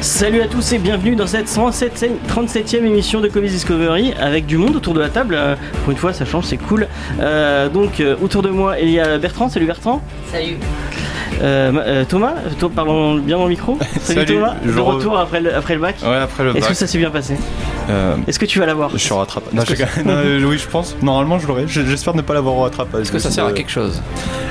Salut à tous et bienvenue dans cette 37e émission de Comics Discovery avec du monde autour de la table. Euh, pour une fois, ça change, c'est cool. Euh, donc, euh, autour de moi, il y a Bertrand. Salut Bertrand. Salut. Euh, Thomas, toi, parlons bien dans le micro. Salut, Salut, Thomas, je de re- retour après le, après le bac. Ouais, après le Est-ce bac. que ça s'est bien passé? Euh, Est-ce que tu vas l'avoir je suis rattrapé. Non, je. Non, euh, oui, je pense. Normalement, je l'aurai. J'espère ne pas l'avoir au rattrapage. Est-ce que ça sert à quelque chose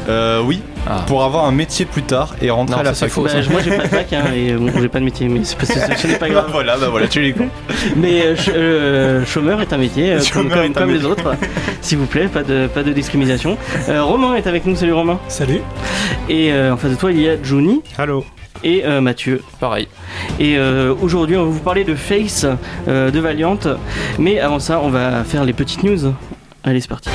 Euh, oui. Ah. Pour avoir un métier plus tard et rentrer Non, à la fac. faux. Bah, Moi, j'ai pas de bac hein, et bon, j'ai pas de métier, mais c'est ce n'est pas Bah grave. voilà, bah voilà, tu les con. Mais euh, ch- euh, chômeur est un métier, euh, comme, Chômeur comme- est un comme les autres. S'il vous plaît, pas de, pas de discrimination. Euh, Romain est avec nous, salut Romain. Salut. Et euh, en face de toi, il y a Johnny Allô. Et euh, Mathieu. Pareil. Et euh, aujourd'hui, on va vous parler de Face euh, de Valiant. Mais avant ça, on va faire les petites news. Allez, c'est parti.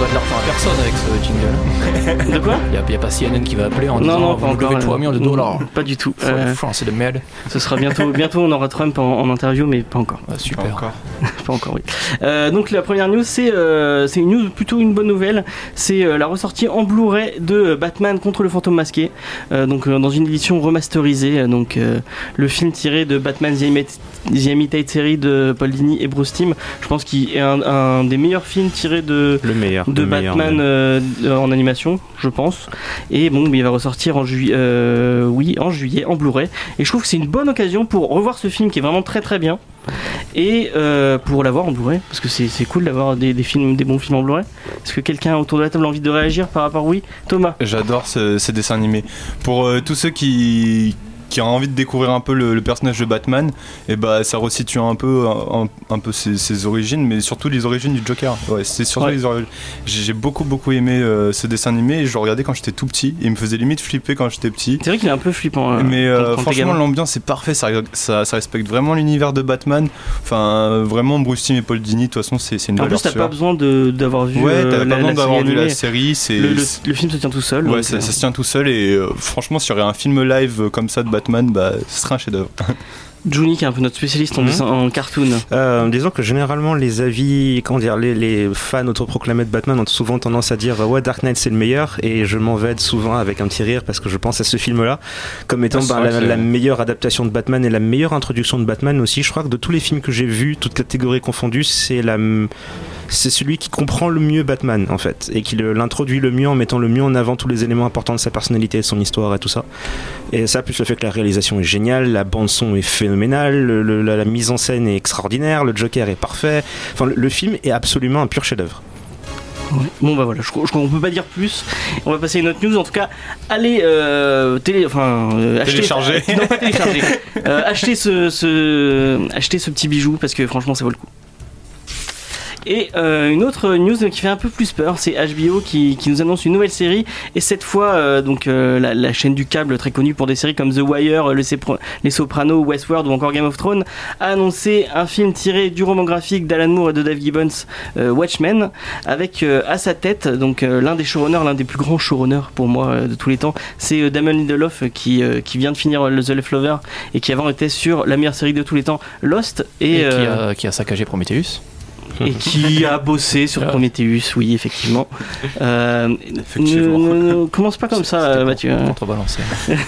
Qu'on doit de l'argent à personne avec ce jingle. De quoi Il n'y a, pas CNN qui va appeler en Non, disant non, vous pas me encore. devez 3 millions de dollars. Pas du tout. Euh, France, c'est de merde. ce sera bientôt. Bientôt, on aura Trump en, en interview, mais pas encore. Ah, super. Encore. Pas encore, oui. Euh, donc la première news, c'est euh, c'est une news plutôt une bonne nouvelle. C'est euh, la ressortie en Blu-ray de Batman contre le fantôme masqué. Euh, donc euh, dans une édition remasterisée. Euh, Donc euh, le film tiré de Batman The Imit- The Imitate Series de Paul Dini et Bruce Timm. Je pense qu'il est un, un des meilleurs films tirés de Le meilleur. De Batman euh, en animation, je pense. Et bon, il va ressortir en juillet, euh, oui, en juillet, en Blu-ray. Et je trouve que c'est une bonne occasion pour revoir ce film qui est vraiment très très bien. Et euh, pour l'avoir en Blu-ray, parce que c'est c'est cool d'avoir des, des films, des bons films en Blu-ray. Est-ce que quelqu'un autour de la table a envie de réagir par rapport oui, Thomas? J'adore ce- ces dessins animés. Pour euh, tous ceux qui qui ont envie de découvrir un peu le, le personnage de Batman, et bah ça resitue un peu un, un peu ses, ses origines, mais surtout les origines du Joker. Ouais, c'est surtout Ouais. les origines. J'ai beaucoup beaucoup aimé euh, ce dessin animé et je le regardais quand j'étais tout petit. Et il me faisait limite flipper quand j'étais petit. C'est vrai qu'il est un peu flippant. euh, Mais euh, franchement, l'ambiance est parfait, ça, ça, ça respecte vraiment l'univers de Batman. Enfin, vraiment, Bruce Timm et Paul Dini, de toute façon, c'est une En plus, t'as pas besoin d'avoir vu. Ouais, euh, t'as la- pas besoin la vu la série. Le, le- le film se tient tout seul. Ouais, donc, ça, ça se tient tout seul et franchement, s'il y aurait un film live comme ça de Batman, bah, ce serait un chef-d'œuvre. Juni, qui est un peu notre spécialiste en, Mhm. en cartoon. Euh, disons que généralement les avis, comment dire, les, les fans autoproclamés de Batman ont souvent tendance à dire ouais Dark Knight c'est le meilleur et je m'en vais souvent avec un petit rire parce que je pense à ce film-là comme étant Ah, la, que- la meilleure adaptation de Batman et la meilleure introduction de Batman aussi. Je crois que de tous les films que j'ai vus, toutes catégories confondues, c'est la c'est celui qui comprend le mieux Batman en fait et qui l'introduit le mieux en mettant le mieux en avant tous les éléments importants de sa personnalité, de son histoire et tout ça. Et ça, plus le fait que la réalisation est géniale, la bande-son est phénoménale, le- le- la, la mise en scène est extraordinaire, le Joker est parfait. Enfin, le, le film est absolument un pur chef-d'œuvre. Ouais. Bon bah voilà, je, crois- je qu'on peut pas dire plus. On va passer à une autre news. En tout cas, allez euh, télé, enfin euh, acheter- Télécharger. non pas télécharger. Euh, acheter ce, ce acheter ce petit bijou parce que franchement ça vaut le coup. Et euh, une autre news qui fait un peu plus peur, c'est HBO qui, qui nous annonce une nouvelle série. Et cette fois, euh, donc euh, la, la chaîne du câble très connue pour des séries comme The Wire, Le Les Sopranos, Westworld ou encore Game of Thrones, a annoncé un film tiré du roman graphique d'Alan Moore et de Dave Gibbons, Watchmen, avec à sa tête donc l'un des showrunners, l'un des plus grands showrunners pour moi de tous les temps, c'est Damon Lindelof qui, qui vient de finir The Left Lover et qui avant était sur la meilleure série de tous les temps, Lost, et, Et, qui, a, qui a saccagé Prometheus. Et qui a bossé sur Ah. Prometheus, oui, effectivement. Euh, Effectivement. ne- ne- ne commence pas comme ça, Mathieu. Contrebalancé.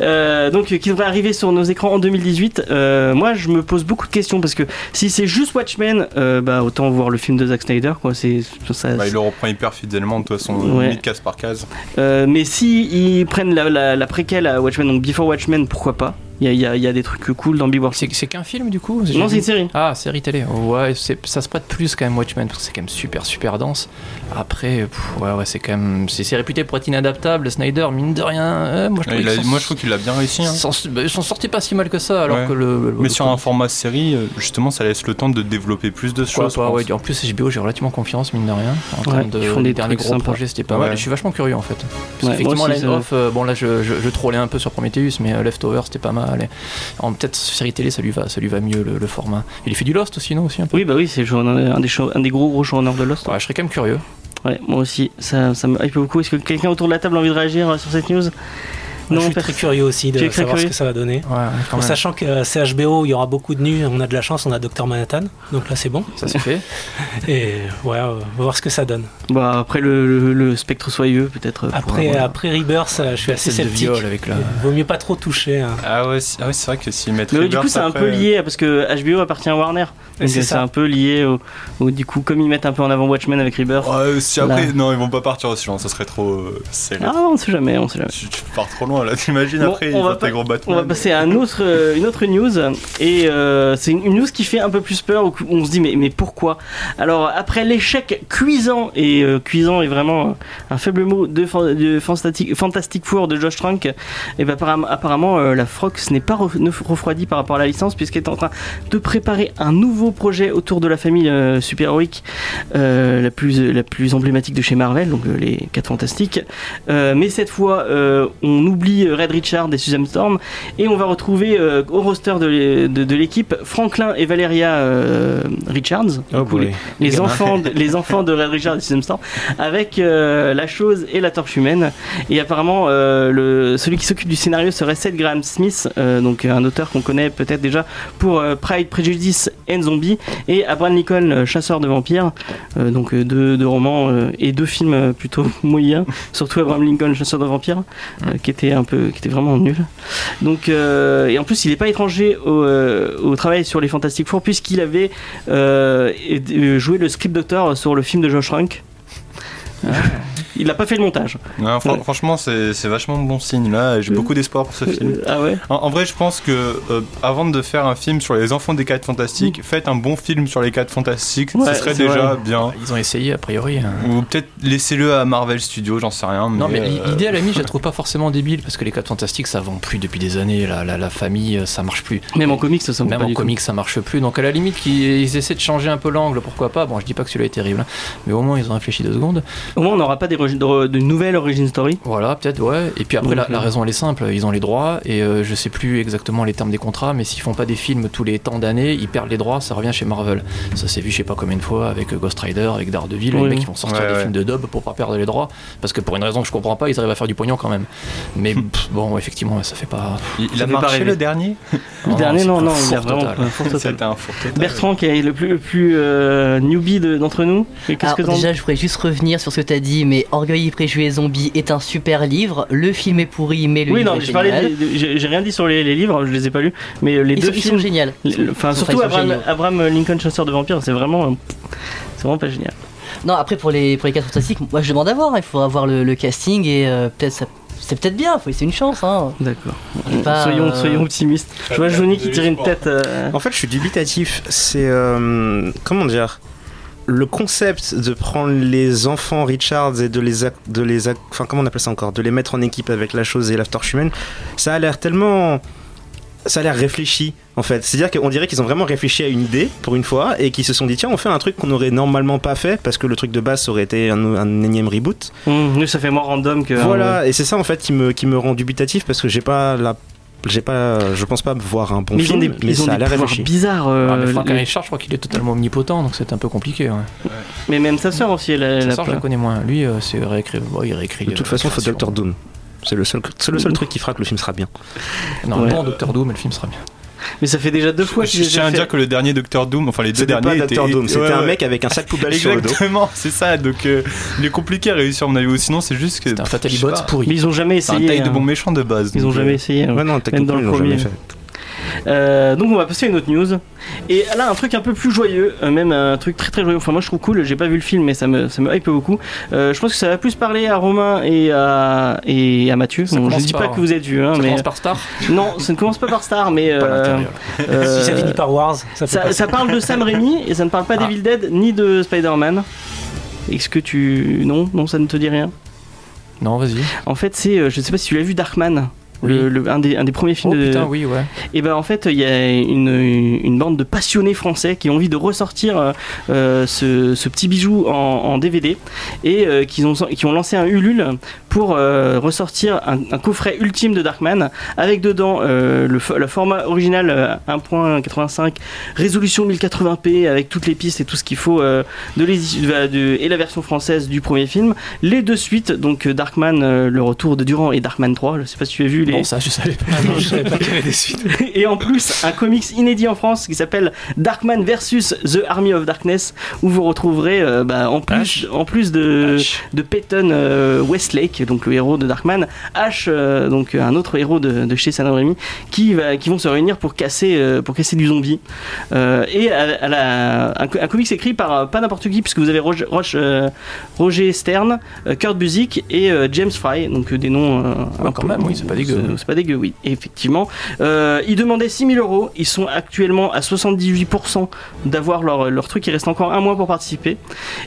Euh, donc, qui devrait arriver sur nos écrans en 2018. Euh, moi, je me pose beaucoup de questions parce que si c'est juste Watchmen, euh, bah, autant voir le film de Zack Snyder, quoi. C'est ça. Bah, il le reprend hyper fidèlement, de toute façon, Ouais. limite case par case. Euh, mais si ils prennent la, la, la préquelle à Watchmen, donc Before Watchmen, pourquoi pas? Il y a, y y des trucs cool dans Big World. C'est c'est qu'un film du coup Non, c'est une série. Ah, série télé. Ouais, ça se prête plus quand même Watchmen parce que c'est quand même super super dense. Après, pff, ouais, ouais, c'est quand même. C'est réputé pour être inadaptable. Snyder, mine de rien. euh, moi, je Ouais, trouve il a- qu'ils s'en- moi, je trouve qu'il a bien réussi. hein. s'en- bah, Ils sont sortis pas si mal que ça alors Ouais. que le. le- Mais le- sur un format série, euh, justement, ça laisse le temps de développer plus de choses. ouais. En plus, HBO, j'ai relativement confiance, mine de rien. En Ouais, termes de ils font des les derniers gros sympas. projets, c'était pas Ouais. mal. Je suis vachement curieux en fait. Parce aussi, Line Off, euh, bon là, je, je, je trollais un peu sur Prometheus, mais Leftover, c'était pas mal. En peut-être série télé, ça lui va, ça lui va mieux le, le format. Il fait du Lost aussi, non aussi un peu. Oui, bah oui, c'est un des, un des gros gros showrunners de Lost. Ouais, je serais quand même curieux. Ouais, moi aussi, ça, ça me hype beaucoup. Est-ce que quelqu'un autour de la table a envie de réagir euh, sur cette news? Je suis très curieux aussi de savoir curieux ce que ça va donner. Ouais, quand En même. sachant que euh, c'est HBO, il y aura beaucoup de nus, on a de la chance, on a Dr Manhattan, donc là c'est bon. Ça se fait. Et ouais, euh, on va voir ce que ça donne. Bah, après le, le- le spectre soyeux, peut-être. euh, Après, après Rebirth, je suis assez sceptique. viol avec la. Vaut mieux pas trop toucher. hein. Ah ouais, c'est ah ouais, c'est vrai que s'ils mettent Mais ouais, du Rebirth coup, c'est un peu lié parce que HBO appartient à Warner. Donc c'est un peu lié au, au- Du coup, comme ils mettent un peu en avant Watchmen avec Rebirth. Ouais, si après, Là. non, ils vont pas partir aussi loin, ça serait trop euh. Ah, on sait jamais, on sait jamais. Tu, tu pars trop loin là, t'imagines Bon, après, ils gros On Batman. va passer à un autre, euh, une autre news et euh, c'est une, une news qui fait un peu plus peur où on se dit mais, mais pourquoi? Alors après l'échec cuisant et euh, cuisant est vraiment un faible mot de, fan- de Fantastic, Fantastic Four de Josh Trank et ben apparemment, apparemment, la Frox n'est pas refroidie par rapport à la licence puisqu'elle est en train de préparer un nouveau projet autour de la famille super-héroïque la, plus, la plus emblématique de chez Marvel, donc les 4 Fantastiques. Mais cette fois, on oublie Red Richard et Susan Storm. Et on va retrouver euh, au roster de, l'é- de- de l'équipe Franklin et Valeria euh, Richards, Oh coup, les, enfants de, les enfants de Red Richard et Susan Storm, avec euh, la chose et la torche humaine. Et apparemment, euh, le, celui qui s'occupe du scénario serait Seth Graham Smith, euh, donc un auteur qu'on connaît peut-être déjà pour euh, Pride, Prejudice and Zombie, et Abraham Lincoln, euh, chasseur de vampires, euh, donc euh, deux, deux romans euh, et deux films euh, plutôt moyens, surtout Abraham Lincoln, chasseur de vampires, euh, qui était un peu, qui était vraiment nul. Donc, euh, et en plus, il n'est pas étranger au, euh, au travail sur les Fantastic Four puisqu'il avait euh, joué le script doctor sur le film de Josh Trank. Euh, il n'a pas fait le montage. Non, fran- Ouais. Franchement, c'est c'est vachement bon signe là, j'ai Euh, beaucoup d'espoir pour ce film. Euh, ah ouais En, en vrai, je pense que euh, avant de faire un film sur les enfants des 4 fantastiques, faites un bon film sur les 4 fantastiques, Ouais, ce serait déjà vrai. bien. Ils ont essayé a priori. hein. Ou peut-être laissez-le à Marvel Studios, j'en sais rien. Non mais euh, l'idée à la limite je la trouve pas forcément débile parce que les 4 fantastiques ça vend plus depuis des années, la, la, la famille ça marche plus. Même en comics, ça ne Même pas en comics ça marche plus donc à la limite qu'ils ils essaient de changer un peu l'angle pourquoi pas. Bon je dis pas que celui-là est terrible hein, mais au moins ils ont réfléchi deux secondes. Au moins, on n'aura pas des de nouvelles origin story. Voilà peut-être ouais et puis après la, la euh, raison elle est simple ils ont les droits et euh, je sais plus exactement les termes des contrats mais s'ils font pas des films tous les temps d'années ils perdent les droits ça revient chez Marvel. Ça s'est vu je sais pas combien de fois avec euh, Ghost Rider avec Daredevil Oui. les mecs qui vont sortir Ouais, des ouais. films de dub pour pas perdre les droits parce que pour une raison que je comprends pas ils arrivent à faire du pognon quand même. Mais pff, bon effectivement ça fait pas il, a marché le dernier Le dernier, non, non, il a vraiment total. un four total. C'était un four total. Bertrand, qui est le plus, le plus euh, newbie de- d'entre nous. Qu'est-ce Alors que déjà, je voudrais juste revenir sur ce que tu as dit, mais Orgueil et Préjugés Zombie est un super livre. Le film est pourri, mais le Oui, livre non, est je parlais génial. j'ai rien dit sur les, les livres, je les ai pas lus, mais les Ils, deux sont, ils sont films. géniaux. Enfin, surtout Abraham, géniaux. Abraham Lincoln, chasseur de vampires, c'est vraiment, c'est vraiment pas génial. Non, après pour les pour les 4 fantastiques, moi je demande à voir. hein. Il faudra voir le, le casting et euh, peut-être ça. C'est peut-être bien, faut laisser une chance. Hein. D'accord. Pas, soyons, euh, soyons optimistes. Je vois Johnny qui tire une tête. euh, En fait, je suis dubitatif. C'est. euh, comment dire? Le concept de prendre les enfants Richards et de les. De les enfin, comment on appelle ça encore De les mettre en équipe avec la chose et la torche humaine, ça a l'air tellement. Ça a l'air réfléchi en fait. C'est-à-dire qu'on dirait qu'ils ont vraiment réfléchi à une idée pour une fois et qu'ils se sont dit tiens on fait un truc qu'on aurait normalement pas fait parce que le truc de base ça aurait été un, un énième reboot. hum, nous, ça fait moins random que. Voilà et c'est ça en fait qui me, qui me rend dubitatif parce que j'ai pas la j'ai pas je pense pas voir un bon mais ils ont film des, mais ils ont ça a des l'air bizarres. euh, Ah, mais Frank les- Richard, je crois qu'il est totalement omnipotent, donc c'est un peu compliqué. Ouais. mais même sa sœur aussi, elle a. elle Ça a sort, je la connais moins. Lui, euh, c'est réécrit. bon, il réécrit. De toute euh, façon, faut. Doctor Doom. C'est le seul, c'est le seul truc qui fera que le film sera bien. Non, Ouais. bon Doctor Doom, et le film sera bien. Mais ça fait déjà deux fois Je qu'il les tiens à fait. dire que le dernier Docteur Doom, enfin les deux derniers pas Doctor Doom, c'était Ouais, un mec avec un sac poubelle sur le dos. Exactement, c'est ça. Donc euh, il est compliqué à réussir, à mon avis. Ou sinon, c'est juste que. C'était un je pas, pourri. Mais ils ont jamais C'est un essayé. taille de hein. bon méchant de base. Ils ont jamais euh, essayé. hein. Ouais, non, techniquement, dans ils le premier. Euh, donc on va passer à une autre news. Et là un truc un peu plus joyeux, euh, même un truc très très joyeux. Enfin moi je trouve cool. J'ai pas vu le film mais ça me ça me hype beaucoup. Euh, je pense que ça va plus parler à Romain et à et à Mathieu. Ça Bon, je commence dis par- pas que vous êtes vu hein, Ça mais commence par Star non ça ne commence pas par Star mais euh, euh, Si ça finit par Wars, ça parle de Sam Raimi et ça ne parle pas Ah. d'Evil Dead ni de Spider-Man. Est-ce que tu non non ça ne te dit rien? Non, vas-y. En fait c'est je sais pas si tu l'as vu Darkman. Le, le- un, des, un des premiers films Oh de. putain, oui, ouais. Et ben en fait, il y a une, une bande de passionnés français qui ont envie de ressortir euh, euh, ce, ce petit bijou en, en DVD et euh, qui, ont, qui ont lancé un Ulule pour euh, ressortir un, un coffret ultime de Darkman avec dedans le, le format original euh, 1.85 résolution 1080p avec toutes les pistes et tout ce qu'il faut euh, de les, de- de- et la version française du premier film les deux suites donc Darkman le retour de Durand et Darkman 3 je sais pas si tu as vu Bon, ça, je savais pas. Ah non, je savais pas qu'il y avait des suites. et en plus un comics inédit en France qui s'appelle Darkman versus The Army of Darkness où vous retrouverez euh, bah, en plus en plus de de Peyton euh, Westlake donc le héros de Darkman Ash euh, donc un autre héros de, de chez Sam Raimi qui va qui vont se réunir pour casser euh, pour casser du zombie Euh, et à, à la, un, co- un comics écrit par euh, pas n'importe qui puisque vous avez Roger, euh, Stern euh, Kurt Busiek et euh, James Fry donc euh, des noms euh, un quand peu- même, oui, c'est pas dégueu. C'est- c'est pas dégueu, oui, effectivement. Euh, ils demandaient 6000 euros. Ils sont actuellement à 78% d'avoir leur, leur truc. Il reste encore un mois pour participer.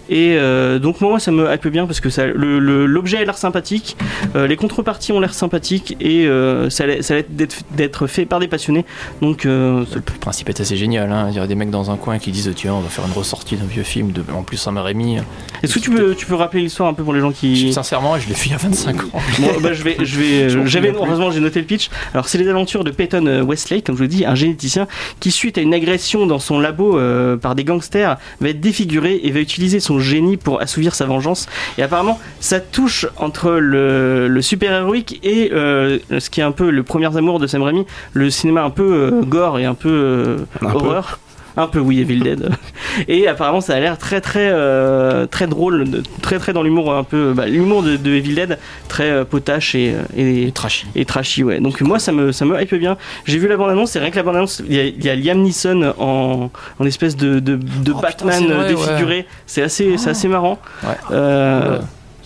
Et euh, donc, moi, ça me hype bien parce que l'objet a l'air sympathique. euh, les contreparties ont l'air sympathiques. Et ça, a l'air- d'être fait par des passionnés. Donc, Le principe est assez génial. Hein. Il y a des mecs dans un coin qui disent Tiens, on va faire une ressortie d'un vieux film. De... En plus, Sam Raimi. est-ce que tu peux, tu peux rappeler l'histoire un peu pour les gens qui. Sincèrement, je l'ai fait il y a 25 ans. Bon, bah, je vais, je vais, j'avais, j'ai noté le pitch. Alors, c'est les aventures de Peyton euh, Westlake, comme je vous dis, un généticien qui, suite à une agression dans son labo euh, par des gangsters, va être défiguré et va utiliser son génie pour assouvir sa vengeance. Et apparemment, ça touche entre le, le super-héroïque et euh, ce qui est un peu le premier amour de Sam Raimi, le cinéma un peu gore et Un peu. horreur. Un peu, oui, Evil Dead. Et apparemment, ça a l'air très, très, euh, très drôle, très, très dans l'humour un peu, bah, l'humour de, de Evil Dead, très euh, potache et, et, Et trashy. et trashy, ouais. Donc moi, ça me, ça me hype bien. J'ai vu la bande-annonce, c'est rien que la bande-annonce, il y, a- il y a Liam Neeson en, en espèce de, de, de Oh, Batman putain, c'est vrai, euh, défiguré. C'est assez, c'est assez marrant. Ouais. Euh,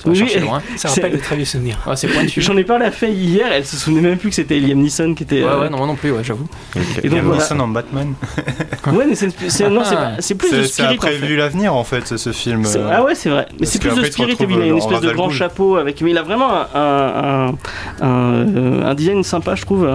Ça va oui, chercher loin. Ça C'est- rappelle de très vieux souvenirs. Ouais, c'est pointu. J'en ai parlé à Faye hier, elle se souvenait même plus que c'était Liam Neeson qui était. Ouais, euh, ouais, non, moi non plus, ouais, j'avoue. Donc Liam voilà. Neeson en Batman. Ouais, mais c'est, c'est- non, c'est, Ah. pas- c'est plus c'est spirit. après en fait. vu l'avenir en fait, ce- film. Euh, Ah ouais, c'est vrai. Mais c'est plus de spirit. Il a une euh, espèce de grand chapeau avec. Mais il a vraiment un, euh, design sympa, je trouve.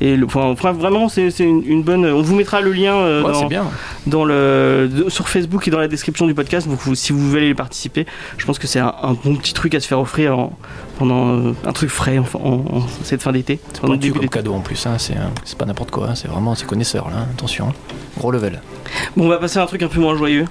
Et le, enfin, vraiment, c'est c'est une, une bonne. On vous mettra le lien euh, Ouais, dans, c'est bien. dans le, de- sur Facebook et dans la description du podcast. Donc, vous- si vous voulez y participer, je pense que c'est un, un bon petit truc à se faire offrir en- pendant euh, un truc frais en, en- en cette fin d'été. C'est Pendant début comme cadeau en plus, hein. c'est c'est pas n'importe quoi, hein. c'est vraiment c'est connaisseur là, hein. attention. Gros level. Bon, on va passer à un truc un peu moins joyeux.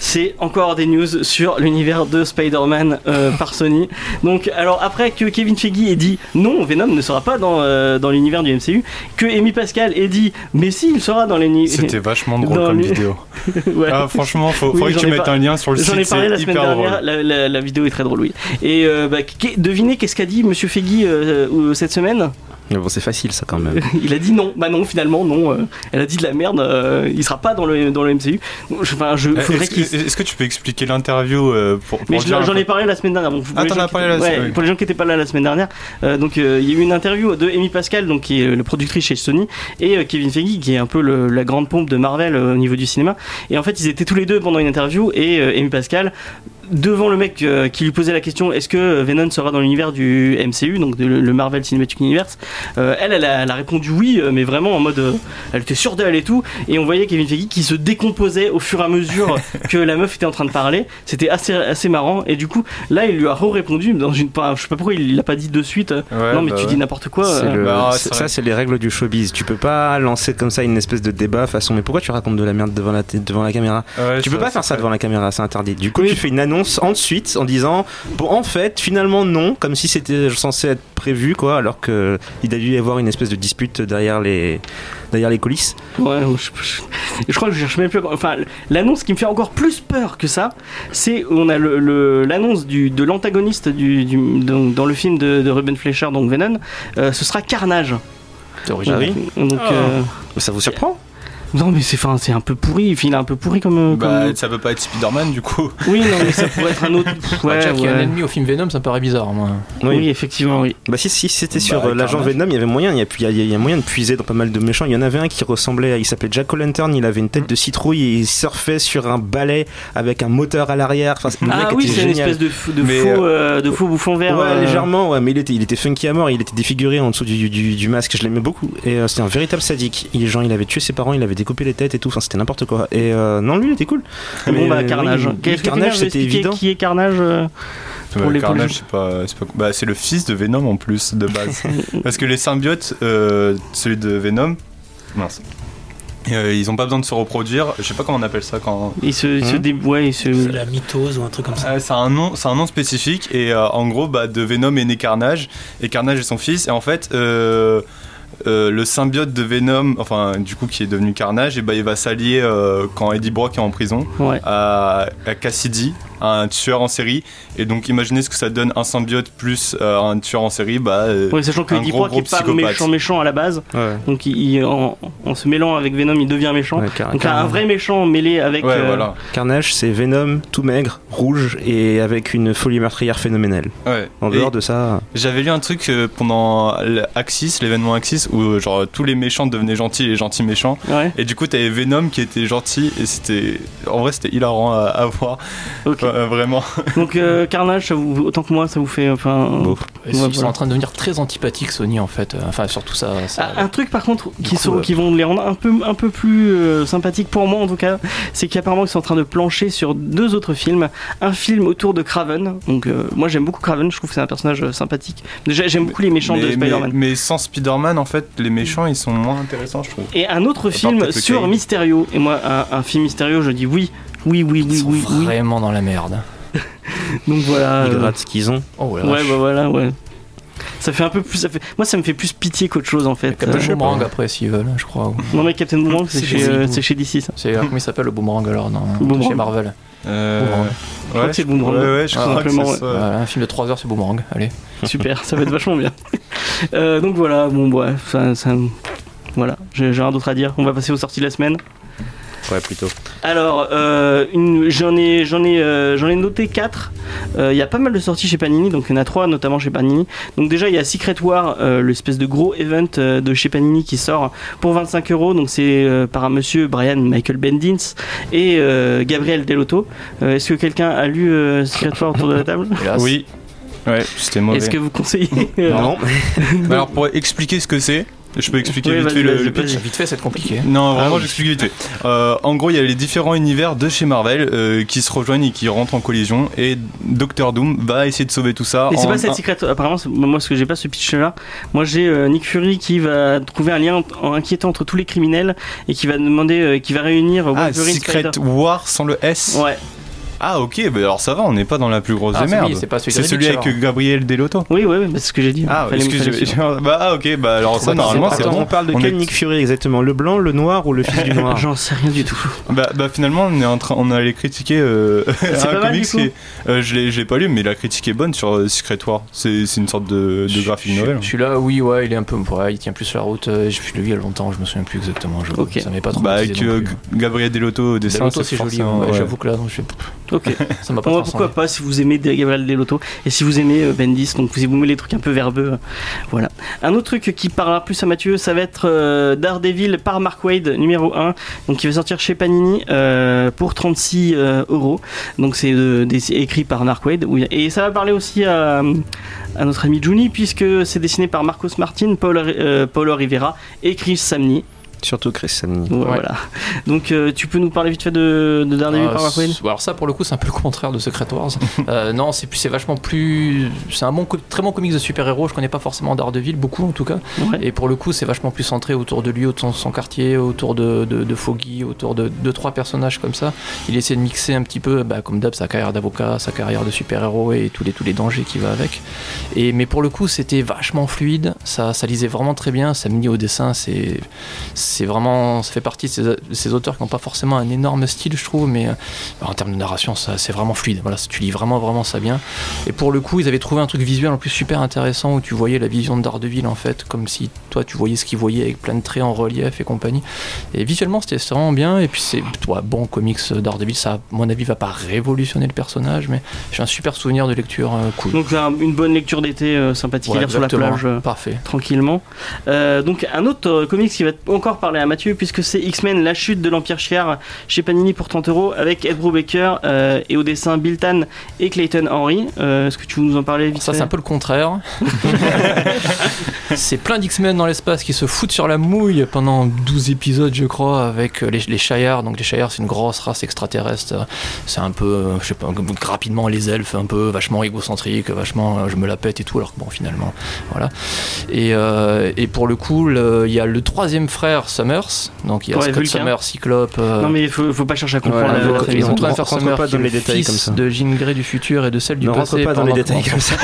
C'est encore des news sur l'univers de Spider-Man euh, par Sony. Donc, alors après que Kevin Feige ait dit non, Venom ne sera pas dans, euh, dans l'univers du MCU, que Amy Pascal ait dit mais si, il sera dans l'univers. C'était vachement drôle Dans comme vidéo. Ouais. Ah, franchement, faut, Oui, faudrait que j'en tu mettes un lien sur le J'en site. ai parlé la semaine dernière, la, la- la vidéo est très drôle, oui. Et euh, bah, devinez qu'est-ce qu'a dit Monsieur Feige cette semaine? Bon, c'est facile ça quand même. Il a dit non, bah non, finalement, non. euh, elle a dit de la merde, euh, il sera pas dans le, dans le MCU. Je- Enfin, je, Euh, faudrait Est-ce qu'il. que, est-ce que tu peux expliquer l'interview euh, pour, pour Mais je- j'en ai parlé la semaine dernière. Donc pour Ah, les t'en gens as qui- parlé la- ouais, oui. Pour les gens qui n'étaient pas là la semaine dernière, euh, donc euh, il y a eu une interview de Amy Pascal, donc qui est le productrice chez Sony, et euh, Kevin Feige, qui est un peu le- la grande pompe de Marvel euh, au niveau du cinéma. Et en fait, ils étaient tous les deux pendant une interview, et euh, Amy Pascal devant le mec euh, qui lui posait la question est-ce que Venom sera dans l'univers du MCU donc de- le Marvel Cinematic Universe euh, elle, elle a, elle a répondu oui euh, mais vraiment en mode euh, elle était sûre d'elle et tout et on voyait Kevin Feige qui se décomposait au fur et à mesure que la meuf était en train de parler c'était assez, assez marrant et du coup là il lui a répondu dans une je sais pas pourquoi il l'a pas dit de suite euh, Ouais, non mais bah tu ouais. dis n'importe quoi euh, le- Bah, ça, c'est les règles du showbiz. Tu peux pas lancer comme ça une espèce de débat façon. Mais pourquoi tu racontes de la merde devant la, devant la caméra? Ouais, Tu peux pas faire ça devant la caméra, c'est interdit. Du coup, Oui. tu fais une annonce ensuite en disant Bon, en fait, finalement, non, comme si c'était censé être prévu, quoi, alors que il a dû y avoir une espèce de dispute derrière les, derrière les coulisses. Ouais, je, je- je crois que je cherche même plus. Enfin, l'annonce qui me fait encore plus peur que ça, c'est on a le- le- l'annonce du de l'antagoniste du, du- dans, dans le film de, de Ruben Fleischer, donc Venom. euh, ce sera Carnage. C'est original. Ah oui Donc, Ah. euh, Ça vous surprend? Non, mais c'est enfin, c'est un peu pourri. Il est un peu pourri comme. Bah, comme- ça peut pas être Spider-Man du coup. Oui, non, mais ça pourrait être un autre. Ouais, Jack, a un ennemi au film Venom, ça me paraît bizarre, moi. Oui, effectivement, oui. Bah si, si c'était sur Bah, euh, l'agent. Venom, il y avait moyen, il y a, il y a- il y a moyen de puiser dans pas mal de méchants. Il y en avait un qui ressemblait, à- il s'appelait Jack O'Lantern, il avait une tête de citrouille et il surfait sur un balai avec un moteur à l'arrière. Enfin, le Ah oui, c'est une espèce de, fou- de Mais, faux, euh, de faux bouffon vert. Ouais, euh, légèrement, ouais, mais il était, il était funky à mort, il était défiguré en dessous du, du, du masque, je l'aimais beaucoup. Et euh, c'était un véritable sadique. Il, genre, il avait tué ses parents, il avait découpé les têtes et tout, enfin c'était n'importe quoi. Et euh, non, lui il était cool. Bon, Mais, bah, euh, Carnage. oui, Carnage c'était évident. Qui est Carnage euh, Pour les Carnage, c'est pas, c'est pas- bah, le fils de Venom en plus de base. Parce que les symbiotes, euh, celui de Venom, mince. euh, ils ont pas besoin de se reproduire. Je sais pas comment on appelle ça quand. Il se, il se dé- ouais, il se. C'est la mitose ou un truc comme ça. Euh, c'est un nom, c'est un nom spécifique et euh, en gros, bah, de Venom est né Carnage et Carnage est son fils et en fait. Euh, le symbiote de Venom, enfin du coup qui est devenu Carnage, et bah il va s'allier euh, quand Eddie Brock est en prison Ouais. à, à Cassidy, un tueur en série. Et donc imaginez ce que ça donne un symbiote plus euh, un tueur en série, bah euh, Ouais, sachant que Eddie gros est pas psychopathe. méchant méchant à la base, Ouais, donc il, il- en, en se mêlant avec Venom, il devient méchant. ouais, Car- Donc Car- un vrai méchant mêlé avec. ouais, euh, voilà. Carnage, c'est Venom, tout maigre, rouge et avec une folie meurtrière phénoménale. Ouais. En Et dehors de ça, J'avais lu un truc pendant l'Axis, l'événement Axis, où genre tous les méchants devenaient gentils et les gentils méchants. Ouais, Et du coup, t'avais Venom qui était gentil et c'était. En vrai, c'était hilarant à, à voir. ok. Ouais, euh, vraiment. Donc euh, Carnage, ça vous, autant que moi, ça vous fait. Enfin, Bon. Et Ouais, ils sont en train de devenir très antipathiques, Sony, en fait. Euh, Enfin, surtout ça. ça- Ah, un truc par contre qui, coup, sont, euh, qui vont les rendre un peu, un peu plus euh, sympathiques pour moi en tout cas, c'est qu'apparemment ils sont en train de plancher sur deux autres films. Un film autour de Craven, donc euh, moi j'aime beaucoup Craven, je trouve que c'est un personnage sympathique. Déjà j'aime beaucoup les méchants de mais, Spider-Man. mais sans Spider-Man, en fait, les méchants ils sont moins intéressants, je trouve. Et un autre film sur. Mysterio, et moi un, un film Mysterio je dis oui, oui, oui, Ils oui, sont oui, oui. vraiment dans la merde. Donc voilà. ils euh, grattent ce qu'ils ont. Oh la ouais, vache. bah voilà, ouais. Ça fait un peu plus. Ça fait... Moi, ça me fait plus pitié qu'autre chose en fait. Captain Euh, Boomerang après, s'ils veulent, je crois. ou- Non, mais Captain Boomerang, c'est chez, DC, euh, chez DC ça. C'est comment il s'appelle le Boomerang alors dans, Boomerang. chez Marvel? Euh, Boomerang. crois que c'est Boomerang. Ouais, ouais, je Ah, crois que ça. Voilà, Un film de 3 heures, c'est Boomerang. Allez. Super, ça va être vachement bien. Euh, donc voilà, bon, bref, ça, ça- voilà, j'ai rien d'autre à dire. On va passer aux sorties de la semaine. Ouais, plutôt. Alors, euh, une- j'en ai, j'en ai, euh, j'en ai noté 4. Il y a pas mal de sorties chez Panini, donc il y en a 3 notamment chez Panini. Donc déjà, il y a Secret War, euh, l'espèce de gros event euh, de chez Panini qui sort pour 25 euros. Donc c'est euh, par un monsieur Brian Michael Bendins et euh, Gabriel Delotto. Euh, Est-ce que quelqu'un a lu euh, Secret War autour de la table? Oui. Ouais, c'était mauvais. Est-ce que vous conseillez? Euh, Non, alors, pour expliquer ce que c'est, je peux expliquer Oui, vite fait le, le pitch. Vite fait, c'est compliqué. Non, vraiment, oui. j'explique vite fait. Euh, en gros, il y a les différents univers de chez Marvel euh, qui se rejoignent et qui rentrent en collision. Et Doctor Doom va essayer de sauver tout ça. Mais c'est pas cette un- secret. Apparemment, moi, ce que j'ai pas ce pitch-là. Moi, j'ai euh, Nick Fury qui va trouver un lien en- inquiétant entre tous les criminels et qui va demander, euh, qui va réunir Ah, Wolverine, Secret Spider- War sans le S. Ouais. Ah, ok, bah alors ça va, on n'est pas dans la plus grosse Ah, des c'est- merdes. celui celui avec Gabriel Delotto. Oui, oui, oui, bah, c'est ce que j'ai dit. Ah, Fallait me- excusez fallait suivre. Bah, ah, ok, bah alors ça, normalement, c'est bon. on parle de On quel est- Nick Fury exactement? Le blanc, le noir ou le fils du noir? J'en sais rien du tout. Bah, bah finalement, on est en train, on allait critiquer euh, C'est un pas mal, comics du coup qui est- euh, je l'ai, je l'ai pas lu, mais la critique est bonne sur euh, Secret War. C'est, c'est une sorte de, de graphic Je- novel. Je suis là, oui, ouais, il est un peu. Ouais, il tient plus la route. euh, Je l'ai vu il y a longtemps, je me souviens plus exactement. Je, Ok. Ça m'est pas trop Bah, avec euh, Gabriel Delotto au dessin, Delotto, c'est joli. J'avoue que là, non, je- Ok. ça m'a pas Bon, pourquoi pas si vous aimez Gabriel Delotto et si vous aimez euh, Bendis, donc si vous aimez les trucs un peu verbeux, euh, voilà. Un autre truc qui parlera plus à Mathieu, ça va être euh, Daredevil par Mark Wade numéro 1, donc qui va sortir chez Panini pour 36 euh, euros. Donc c'est écrit par Mark Wade et ça va parler aussi à, à notre ami Juni puisque c'est dessiné par Marcos Martin, Paul, Rivera et Chris Samney. Surtout Chris Samney. Voilà. Donc euh, tu peux nous parler vite fait de, de Daredevil Ah, c'est- alors ça pour le coup c'est un peu le contraire de Secret Wars. Euh, non c'est plus c'est vachement plus c'est un bon très bon comics de super héros. Je connais pas forcément Daredevil beaucoup en tout cas. Ouais. Et pour le coup c'est vachement plus centré autour de lui, autour de son quartier, autour de, de, de Foggy, autour de deux trois personnages comme ça. Il essaie de mixer un petit peu bah, comme d'hab sa carrière d'avocat, sa carrière de super héros et tous les tous les dangers qui va avec. Et mais pour le coup c'était vachement fluide. Ça ça lisait vraiment très bien. Ça mis au dessin c'est c'est vraiment, ça fait partie de ces, auteurs qui n'ont pas forcément un énorme style, je trouve, mais euh, en termes de narration, ça, c'est vraiment fluide. Voilà, tu lis vraiment, vraiment ça bien. Et pour le coup, ils avaient trouvé un truc visuel en plus super intéressant où tu voyais la vision de Daredevil en fait, comme si toi tu voyais ce qu'il voyait avec plein de traits en relief et compagnie. Et visuellement, c'était vraiment bien. Et puis c'est toi, bon comics euh, Daredevil, ça, à mon avis, va pas révolutionner le personnage, mais j'ai un super souvenir de lecture euh, cool. Donc un- une bonne lecture d'été euh, sympathique à lire sur la plage. euh, Parfait. tranquillement. Donc un autre comics qui va encore parler à Mathieu puisque c'est X-Men La chute de l'Empire Chiar chez Panini pour 30 euros avec Ed Brubaker euh, et au dessin Bill Tan et Clayton Henry. Euh, Est-ce que tu veux nous en parler vite Ça, c'est un peu le contraire. c'est plein d'X-Men dans l'espace qui se foutent sur la mouille pendant 12 épisodes, je crois, avec euh, les, les Shire. Donc, les Shire, c'est une grosse race extraterrestre. C'est un peu, euh, je sais pas, rapidement, les elfes, un peu vachement égocentriques, vachement, je me la pète et tout, alors que bon, finalement, voilà. Et, euh, et pour le coup, il y a le troisième frère Summers. Donc, il y a Ouais, Scott. Summers, Cyclope. euh, Non mais il faut, faut pas chercher à comprendre voilà, la- ils maison. ont rentre frère pas Summers dans les le détails fils comme ça. de Jean Grey du futur et de celle du Ne rentre passé. pas dans les détails comme ça.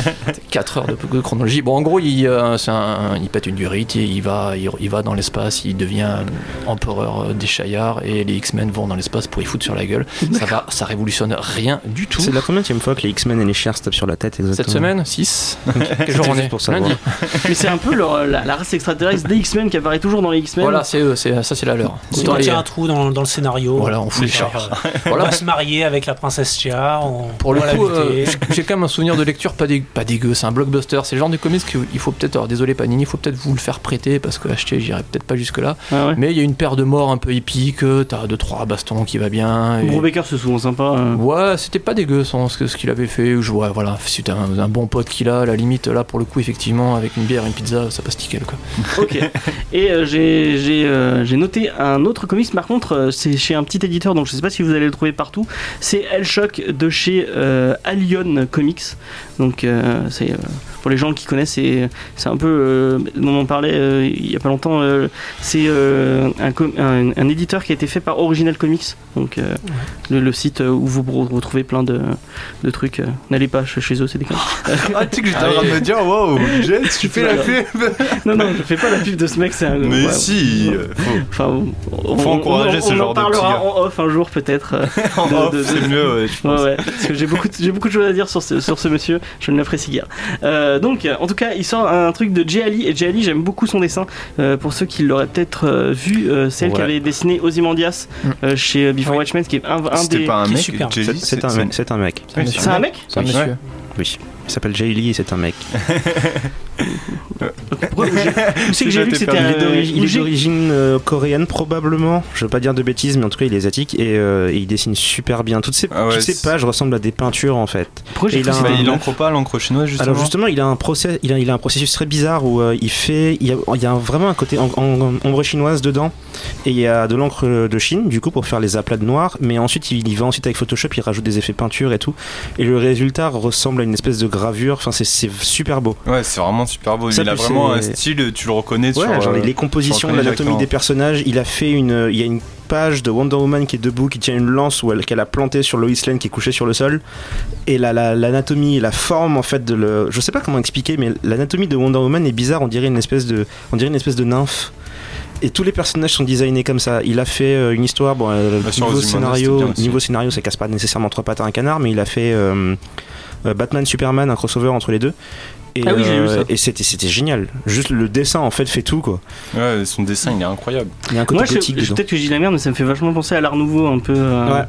4 heures de, chronologie. Bon, en gros, il, euh, c'est un- il pète une durite et il va, il, il va dans l'espace, il devient empereur euh, des Shire et les X-Men vont dans l'espace pour y foutre sur la gueule. Ça va, ça révolutionne rien du tout. C'est la combien fois que les X-Men et les Chiens se tapent sur la tête exactement Cette semaine 6 Quel jour on est pour. Lundi. Mais c'est un peu leur- la, la race extraterrestre des X-Men qui apparaît toujours dans les X-Men. Voilà, c'est eux, c'est, ça c'est la leur. Y les- un trou dans, dans le scénario. Voilà, on fout les va, chars. euh, On va se marier avec la princesse Chia. On, Pour le on coup, euh, j'ai- quand même un souvenir de lecture pas, dé- pas dégueu, c'est un blockbuster. C'est le genre de comics qu'il faut peut-être, alors désolé Panini, il faut peut-être vous le faire prêter parce que acheter, j'irai peut-être pas jusque-là. Ah ouais. Mais il y a une paire de morts un peu épique, euh, t'as deux trois bastons qui va bien. et- Brubaker c'est souvent sympa. euh. Ouais, c'était pas dégueu son, ce qu'il avait fait. Je vois, voilà, c'était un, un bon pote qu'il a. À la limite, là, pour le coup, effectivement, avec une bière et une pizza, ça passe nickel, quoi. Ok. Et euh, j'ai j'ai, euh, j'ai noté un autre comics, par contre, euh, c'est chez un petit éditeur, donc je sais pas si vous allez le trouver partout. C'est Hellshock de chez euh, Allion Comics. Donc c'est pour les gens qui connaissent, c'est c'est un peu euh, dont on parlait euh, il y a pas longtemps. euh, c'est euh, un, com- un, un éditeur qui a été fait par Original Comics, donc le, le site où vous re- retrouvez plein de, de trucs. N'allez pas chez eux, c'est des conneries. Ah, tu sais que j'étais en train de me dire, waouh, Jet, tu fais la pub Non, non, je fais pas la pub de ce mec, c'est un. Mais ouais, si, faut. Enfin, on, Faut on- encourager on- ce on genre en parlera en off un jour peut-être. En de- off, de- c'est mieux, ouais, je pense. Ouais, parce que j'ai beaucoup, j'ai beaucoup de choses à dire sur ce, sur ce monsieur, je ne l'apprécie guère. Euh, donc, euh, en tout cas, il sort un truc de Jay Ali, et Jay Ali, j'aime beaucoup son dessin. Euh, pour ceux qui l'auraient peut-être euh, vu, euh, celle qui avait dessiné Ozymandias Mm. euh, chez euh, Before Watchmen, qui est un, un C'était des. pas un qui est mec, C'est c'est un, mec- c'est un mec. C'est un un mec C'est un Oui. Il s'appelle Jay Lee et c'est un mec. Pourquoi j'ai- Où c'est que j'ai vu que c'était Il un. est d'origine- il où est j'ai- d'origine euh, coréenne probablement. Je veux pas dire de bêtises, mais en tout cas il est asiatique et, euh, et il dessine super bien. Toutes ces, Ah ouais, toutes ces c'est- pages ressemblent à des peintures en fait. Pourquoi Et il a un- il encre pas l'encre chinoise, justement. Alors justement, il a un procès, il a, il a un processus très bizarre où euh, il fait, il y a, il y a vraiment un côté en- en- ombre chinoise dedans et il y a de l'encre de Chine du coup pour faire les aplats de noir, mais ensuite il y va ensuite avec Photoshop, il rajoute des effets peinture et tout et le résultat ressemble à une espèce de gravure. Enfin c'est super beau. Ouais, c'est vraiment super beau. Ça, il a vraiment un style, tu le reconnais Ouais, sur. genre les, euh, les compositions, sur le l'anatomie directement. des personnages. Il a fait une, il y a une page de Wonder Woman qui est debout, qui tient une lance où elle- qu'elle a plantée sur Lois Lane qui est couchée sur le sol. Et la- la- l'anatomie, et la forme en fait de le, je sais pas comment expliquer, mais l'anatomie de Wonder Woman est bizarre. On dirait une espèce de, on dirait une espèce de nymphe. Et tous les personnages sont designés comme ça. Il a fait euh, une histoire, bon, euh, Bah, niveau scénario, bien aussi. niveau scénario, ça casse pas nécessairement trois pattes à un canard, mais il a fait euh, euh, Batman Superman, un crossover entre les deux. Et, Ah oui, j'ai vu euh, ça. et c'était c'était génial. Juste le dessin en fait fait tout quoi. Ouais, son dessin, il est incroyable. Il y a un côté Moi, je, je- peut-être que je dis la merde, mais ça me fait vachement penser à l'art nouveau, un peu. euh, Ouais.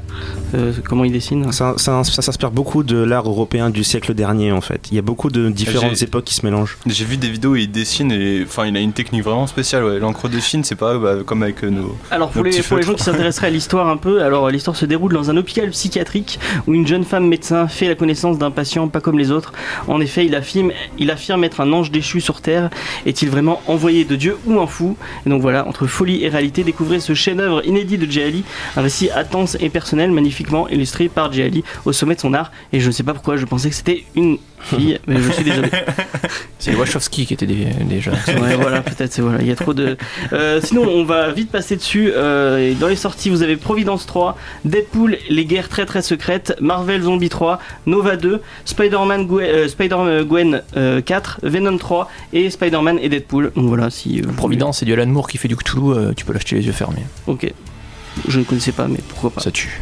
euh, comment il dessine. Ça, ça, ça s'inspire beaucoup de l'art européen du siècle dernier en fait. Il y a beaucoup de différentes J'ai- époques qui se mélangent. J'ai vu des vidéos où il dessine et enfin il a une technique vraiment spéciale. Ouais. L'encre de Chine, c'est pas bah, comme avec euh, nos. Alors pour Le les, pour gens qui s'intéresseraient à l'histoire un peu, alors l'histoire se déroule dans un hôpital psychiatrique où une jeune femme médecin fait la connaissance d'un patient pas comme les autres. En effet, il affirme, il affirme être un ange déchu sur Terre. Est-il vraiment envoyé de Dieu ou un fou? Et donc voilà, entre folie et réalité, découvrez ce chef-d'œuvre inédit de Jay Ali, un récit intense et personnel, magnifiquement illustré par Jay Ali au sommet de son art. Et je ne sais pas pourquoi, je pensais que c'était une fille, mais je suis désolé. C'est les Wachowski qui étaient déjà. Ouais, voilà, peut-être, c'est voilà, il y a trop de. Euh, sinon, on va vite passer dessus. Euh, dans les sorties, vous avez Providence 3, Deadpool, Les guerres très très secrètes, Marvel Zombie 3, Nova 2, Spider-Man Gwen, euh, Spider-Gwen euh, 4, Venom 3 et Spider-Man et Deadpool. Donc voilà, si. Providence, c'est du Alan Moore qui fait du Cthulhu, tu peux l'acheter les yeux fermés. Ok. Je ne connaissais pas, mais pourquoi pas. Ça tue.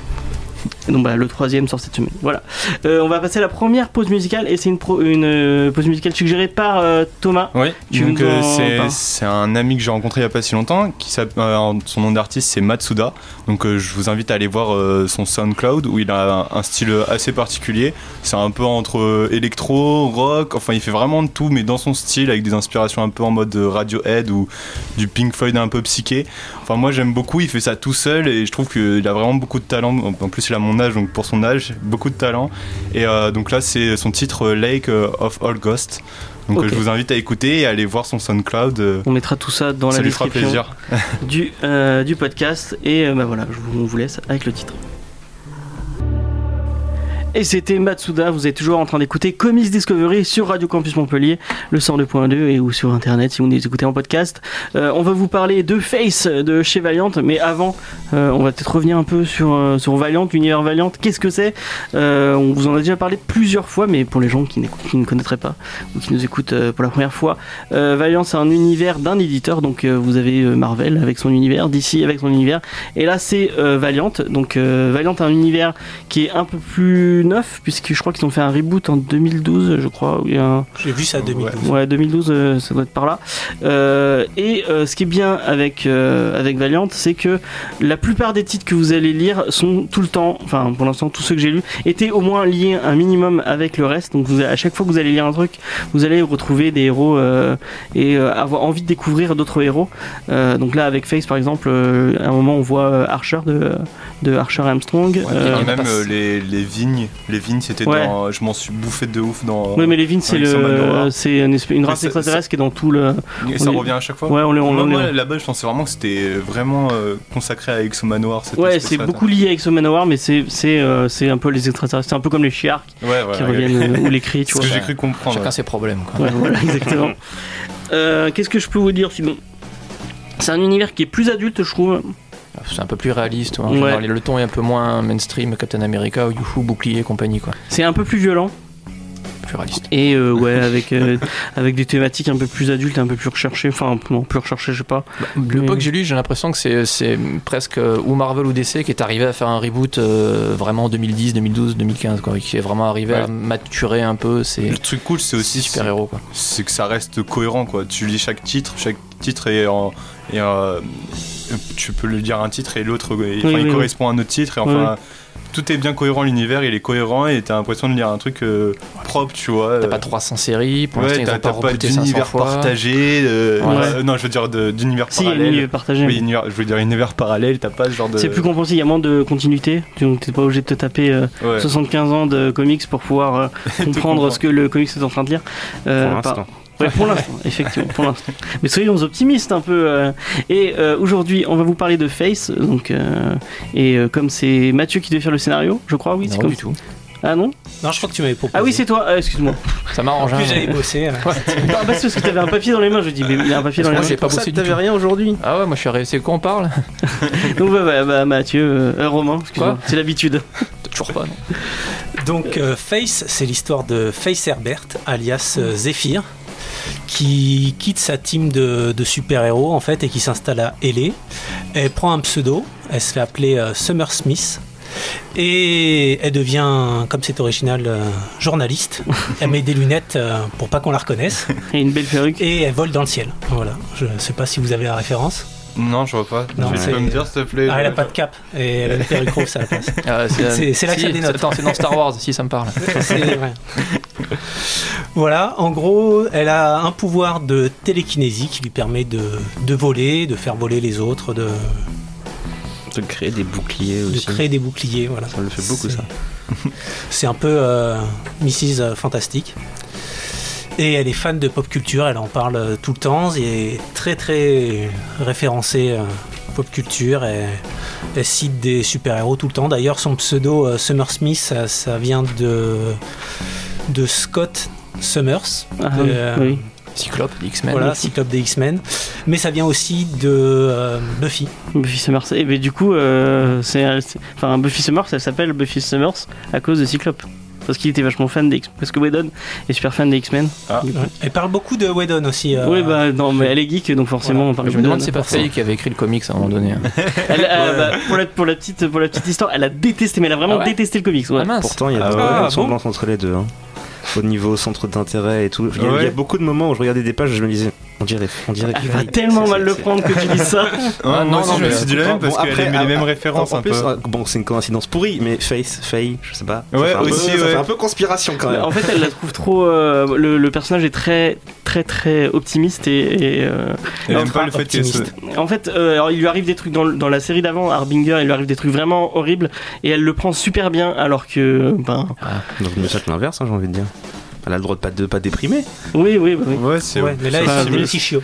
Et donc voilà, le troisième sort cette semaine. Voilà. Euh, on va passer à la première pause musicale et c'est une, une euh, pause musicale suggérée par euh, Thomas. Oui, Tu donc c'est- un ami que j'ai rencontré il y a pas si longtemps, qui son nom d'artiste c'est Matsuda. Donc je vous invite à aller voir son SoundCloud où il a un, un style assez particulier. C'est un peu entre électro, rock, enfin il fait vraiment de tout, mais dans son style avec des inspirations un peu en mode Radiohead ou du Pink Floyd un peu psyché. Enfin moi j'aime beaucoup, il fait ça tout seul et je trouve qu'il a vraiment beaucoup de talent. En plus il a mon âge, donc pour son âge, beaucoup de talent. Et euh, donc là c'est son titre euh, Lake of All Ghosts. Donc euh, je vous invite à écouter et à aller voir son SoundCloud. euh, On mettra tout ça dans ça la description du, euh, du podcast. Et euh, bah voilà, je vous, on vous laisse avec le titre. Et c'était Matsuda, vous êtes toujours en train d'écouter Comics Discovery sur Radio Campus Montpellier, le 102.2 et ou sur internet si vous nous écoutez en podcast. Euh, on va vous parler de Face de chez Valiant, mais avant, euh, on va peut-être revenir un peu sur, euh, sur Valiant, l'univers Valiant. Qu'est-ce que c'est? On vous en a déjà parlé plusieurs fois, mais pour les gens qui, ne connaîtraient pas ou qui nous écoutent pour la première fois, Valiant c'est un univers d'un éditeur, donc vous avez Marvel avec son univers, DC avec son univers, et là c'est Valiant. Donc Valiant un univers qui est un peu plus neuf, puisque je crois qu'ils ont fait un reboot en 2012, je crois. un- J'ai vu ça 2012. Ouais, 2012, euh, ça doit être par là. Euh, et euh, ce qui est bien avec, euh, avec Valiant, c'est que la plupart des titres que vous allez lire sont tout le temps, enfin pour l'instant tous ceux que j'ai lus, étaient au moins liés un minimum avec le reste. Donc vous, à chaque fois que vous allez lire un truc, vous allez retrouver des héros euh, et euh, avoir envie de découvrir d'autres héros. Euh, donc là avec Face par exemple, euh, à un moment on voit Archer de, de Archer Armstrong. Ouais, Euh, en a même les, les vignes, les vignes c'était Ouais. dans. Je m'en suis bouffé de ouf dans. oui mais les Vins c'est le c'est une, race ça- extraterrestre qui est dans tout le Et ça on est- revient à chaque fois. ouais on, les- on, Moi, on- moi, là-bas, je pensais vraiment que c'était vraiment euh, consacré à Exo Manoir. cette Ouais, c'est beaucoup lié avec ce Manowar, mais c'est c'est euh, c'est un peu les extraterrestres, c'est un peu comme les chiards Ouais, ouais. qui ouais. reviennent euh, ou les cris, tu C'est ce vois. que j'ai cru comprendre. Chacun ses problèmes. Quoi. Ouais, voilà, exactement. Euh, Qu'est-ce que je peux vous dire sinon C'est un univers qui est plus adulte, je trouve. C'est un peu plus réaliste. En Ouais. général. le ton est un peu moins mainstream, Captain America, ou Youhou, Bouclier et compagnie. Quoi. C'est un peu plus violent Plus réaliste. et euh, ouais, avec euh, avec des thématiques un peu plus adultes, un peu plus recherchées. Enfin, non, plus recherchées, je sais pas. Le Mais- peu que j'ai lu, j'ai l'impression que c'est- c'est presque euh, ou Marvel ou DC qui est arrivé à faire un reboot euh, vraiment en 2010, 2012, 2015, quoi, qui est vraiment arrivé à maturer un peu Le truc cool, c'est aussi super héros. Quoi. c'est que ça reste cohérent quoi. Tu lis chaque titre, chaque titre est en et euh, tu peux le dire un titre et l'autre enfin, Oui, il oui, correspond à un autre titre et enfin tout est bien cohérent l'univers, il est cohérent et t'as l'impression de lire un truc euh, propre, tu vois. T'as euh, pas 300 séries, pour ouais, l'instant ils t'as ont pas t'as pas rebooté 500 d'univers partagé, euh, Ouais. euh, non je veux dire d'univers Si, parallèle. univers partagé. Oui, univers- je veux dire univers parallèle, t'as pas ce genre de. C'est plus compréhensible, il y a moins de continuité. Donc t'es pas obligé de te taper euh, Ouais. 75 ans de comics pour pouvoir euh, comprendre ce que le comics est en train de lire. Euh, Pour l'instant. Ouais, pour l'instant, effectivement, pour l'instant. Mais soyons optimistes un peu. euh. Et euh, aujourd'hui, on va vous parler de Face. Donc, euh, et euh, comme c'est Mathieu qui devait faire le scénario, je crois, oui, c'est Non, comme du tout. Ah non? Non, je crois que tu m'avais proposé. Ah oui, c'est toi. Euh, Excuse-moi. Ça m'arrange. En plus, hein. j'avais bossé. bah, c'est parce que t'avais un papier dans les mains. Je dis, mais il a un papier dans les Moi, mains. j'ai pas bossé du tout. rien aujourd'hui. Ah ouais, moi je suis arrivé. C'est quoi on parle Donc, bah, bah, bah, Mathieu, euh, Romain, excuse-moi. C'est l'habitude. Toujours pas, non Donc, euh, Face, c'est l'histoire de Face Herbert, alias euh, Zephyr, qui quitte sa team de, de super-héros en fait et qui s'installe à L.A. Elle prend un pseudo, elle se fait appeler euh, Summer Smith. Et elle devient, comme c'est original, euh, journaliste. Elle met des lunettes euh, pour pas qu'on la reconnaisse. Et une belle perruque. Et elle vole dans le ciel. Voilà. Je sais pas si vous avez la référence. Non, je vois pas. Non, tu peux me dire s'il te plaît Ah, elle a pas de cap. Et elle a une perruque rose à la place. Ah, C'est- c'est là si. Attends, c'est dans Star Wars, si ça me parle. C'est vrai. Voilà, en gros, elle a un pouvoir de télékinésie qui lui permet de, de voler, de faire voler les autres, de, De créer des boucliers de aussi. créer des boucliers. Voilà. Ça le fait beaucoup, C'est- ça. C'est un peu euh, Mrs. Fantastic. Et elle est fan de pop culture, elle en parle euh, tout le temps, elle est très très référencée euh, pop culture, et, elle cite des super-héros tout le temps. D'ailleurs, son pseudo euh, Summer Smith, ça, ça vient de de Scott Summers, Ah, de, oui, euh, oui. Cyclope, des X-Men. voilà, Cyclope des X-Men, mais ça vient aussi de euh, Buffy. Buffy Summers. Et ben, du coup, euh, c'est, c'est- enfin, Buffy Summers, elle s'appelle Buffy Summers à cause de Cyclope. Parce qu'il était vachement fan des X. Parce que Whedon est super fan des X-Men. Coup. Elle parle beaucoup de Whedon aussi. euh, Oui, bah non, mais elle est geek, donc forcément Voilà. on parle Je de me demande si c'est pas Faye qui avait écrit le comics à un moment donné. hein. Elle, euh, bah, pour, la, pour, la petite, pour la petite histoire, elle a détesté, mais elle a vraiment Ah ouais détesté le comics. Ouais. Ah mince. Pourtant, il y a Ah de ouais, vraies ah ressemblances entre les deux. hein. Au niveau centre d'intérêt et tout. Il y, a, Ouais. il y a beaucoup de moments où je regardais des pages et je me disais, on dirait, on dirait Elle qu'il va tellement mal le prendre que tu dis ça. Ouais, Ah, non, aussi, non, je me mais- suis dit la même parce Bon, qu'elle les mêmes ah, références en un plus, peu. ah, bon, c'est une coïncidence pourrie, mais Faith, Faye, je sais pas. Ouais, fait un peu- aussi, ça ouais. fait un peu conspiration quand même. En fait, elle la trouve trop. euh, le, le personnage est très, très, très optimiste et. et, euh, Elle aime ultra pas le fait optimiste. En fait, euh, alors, il lui arrive des trucs dans, le- dans la série d'avant, Harbinger, il lui arrive des trucs vraiment horribles et elle le prend super bien alors que. Ben. Donc, mais ça, c'est l'inverse, hein, j'ai envie de dire. Elle a le droit de pas, de pas déprimer. Oui, oui, oui. oui. Ouais, c'est. Ouais, mais là, c'est optimiste. aussi chiot.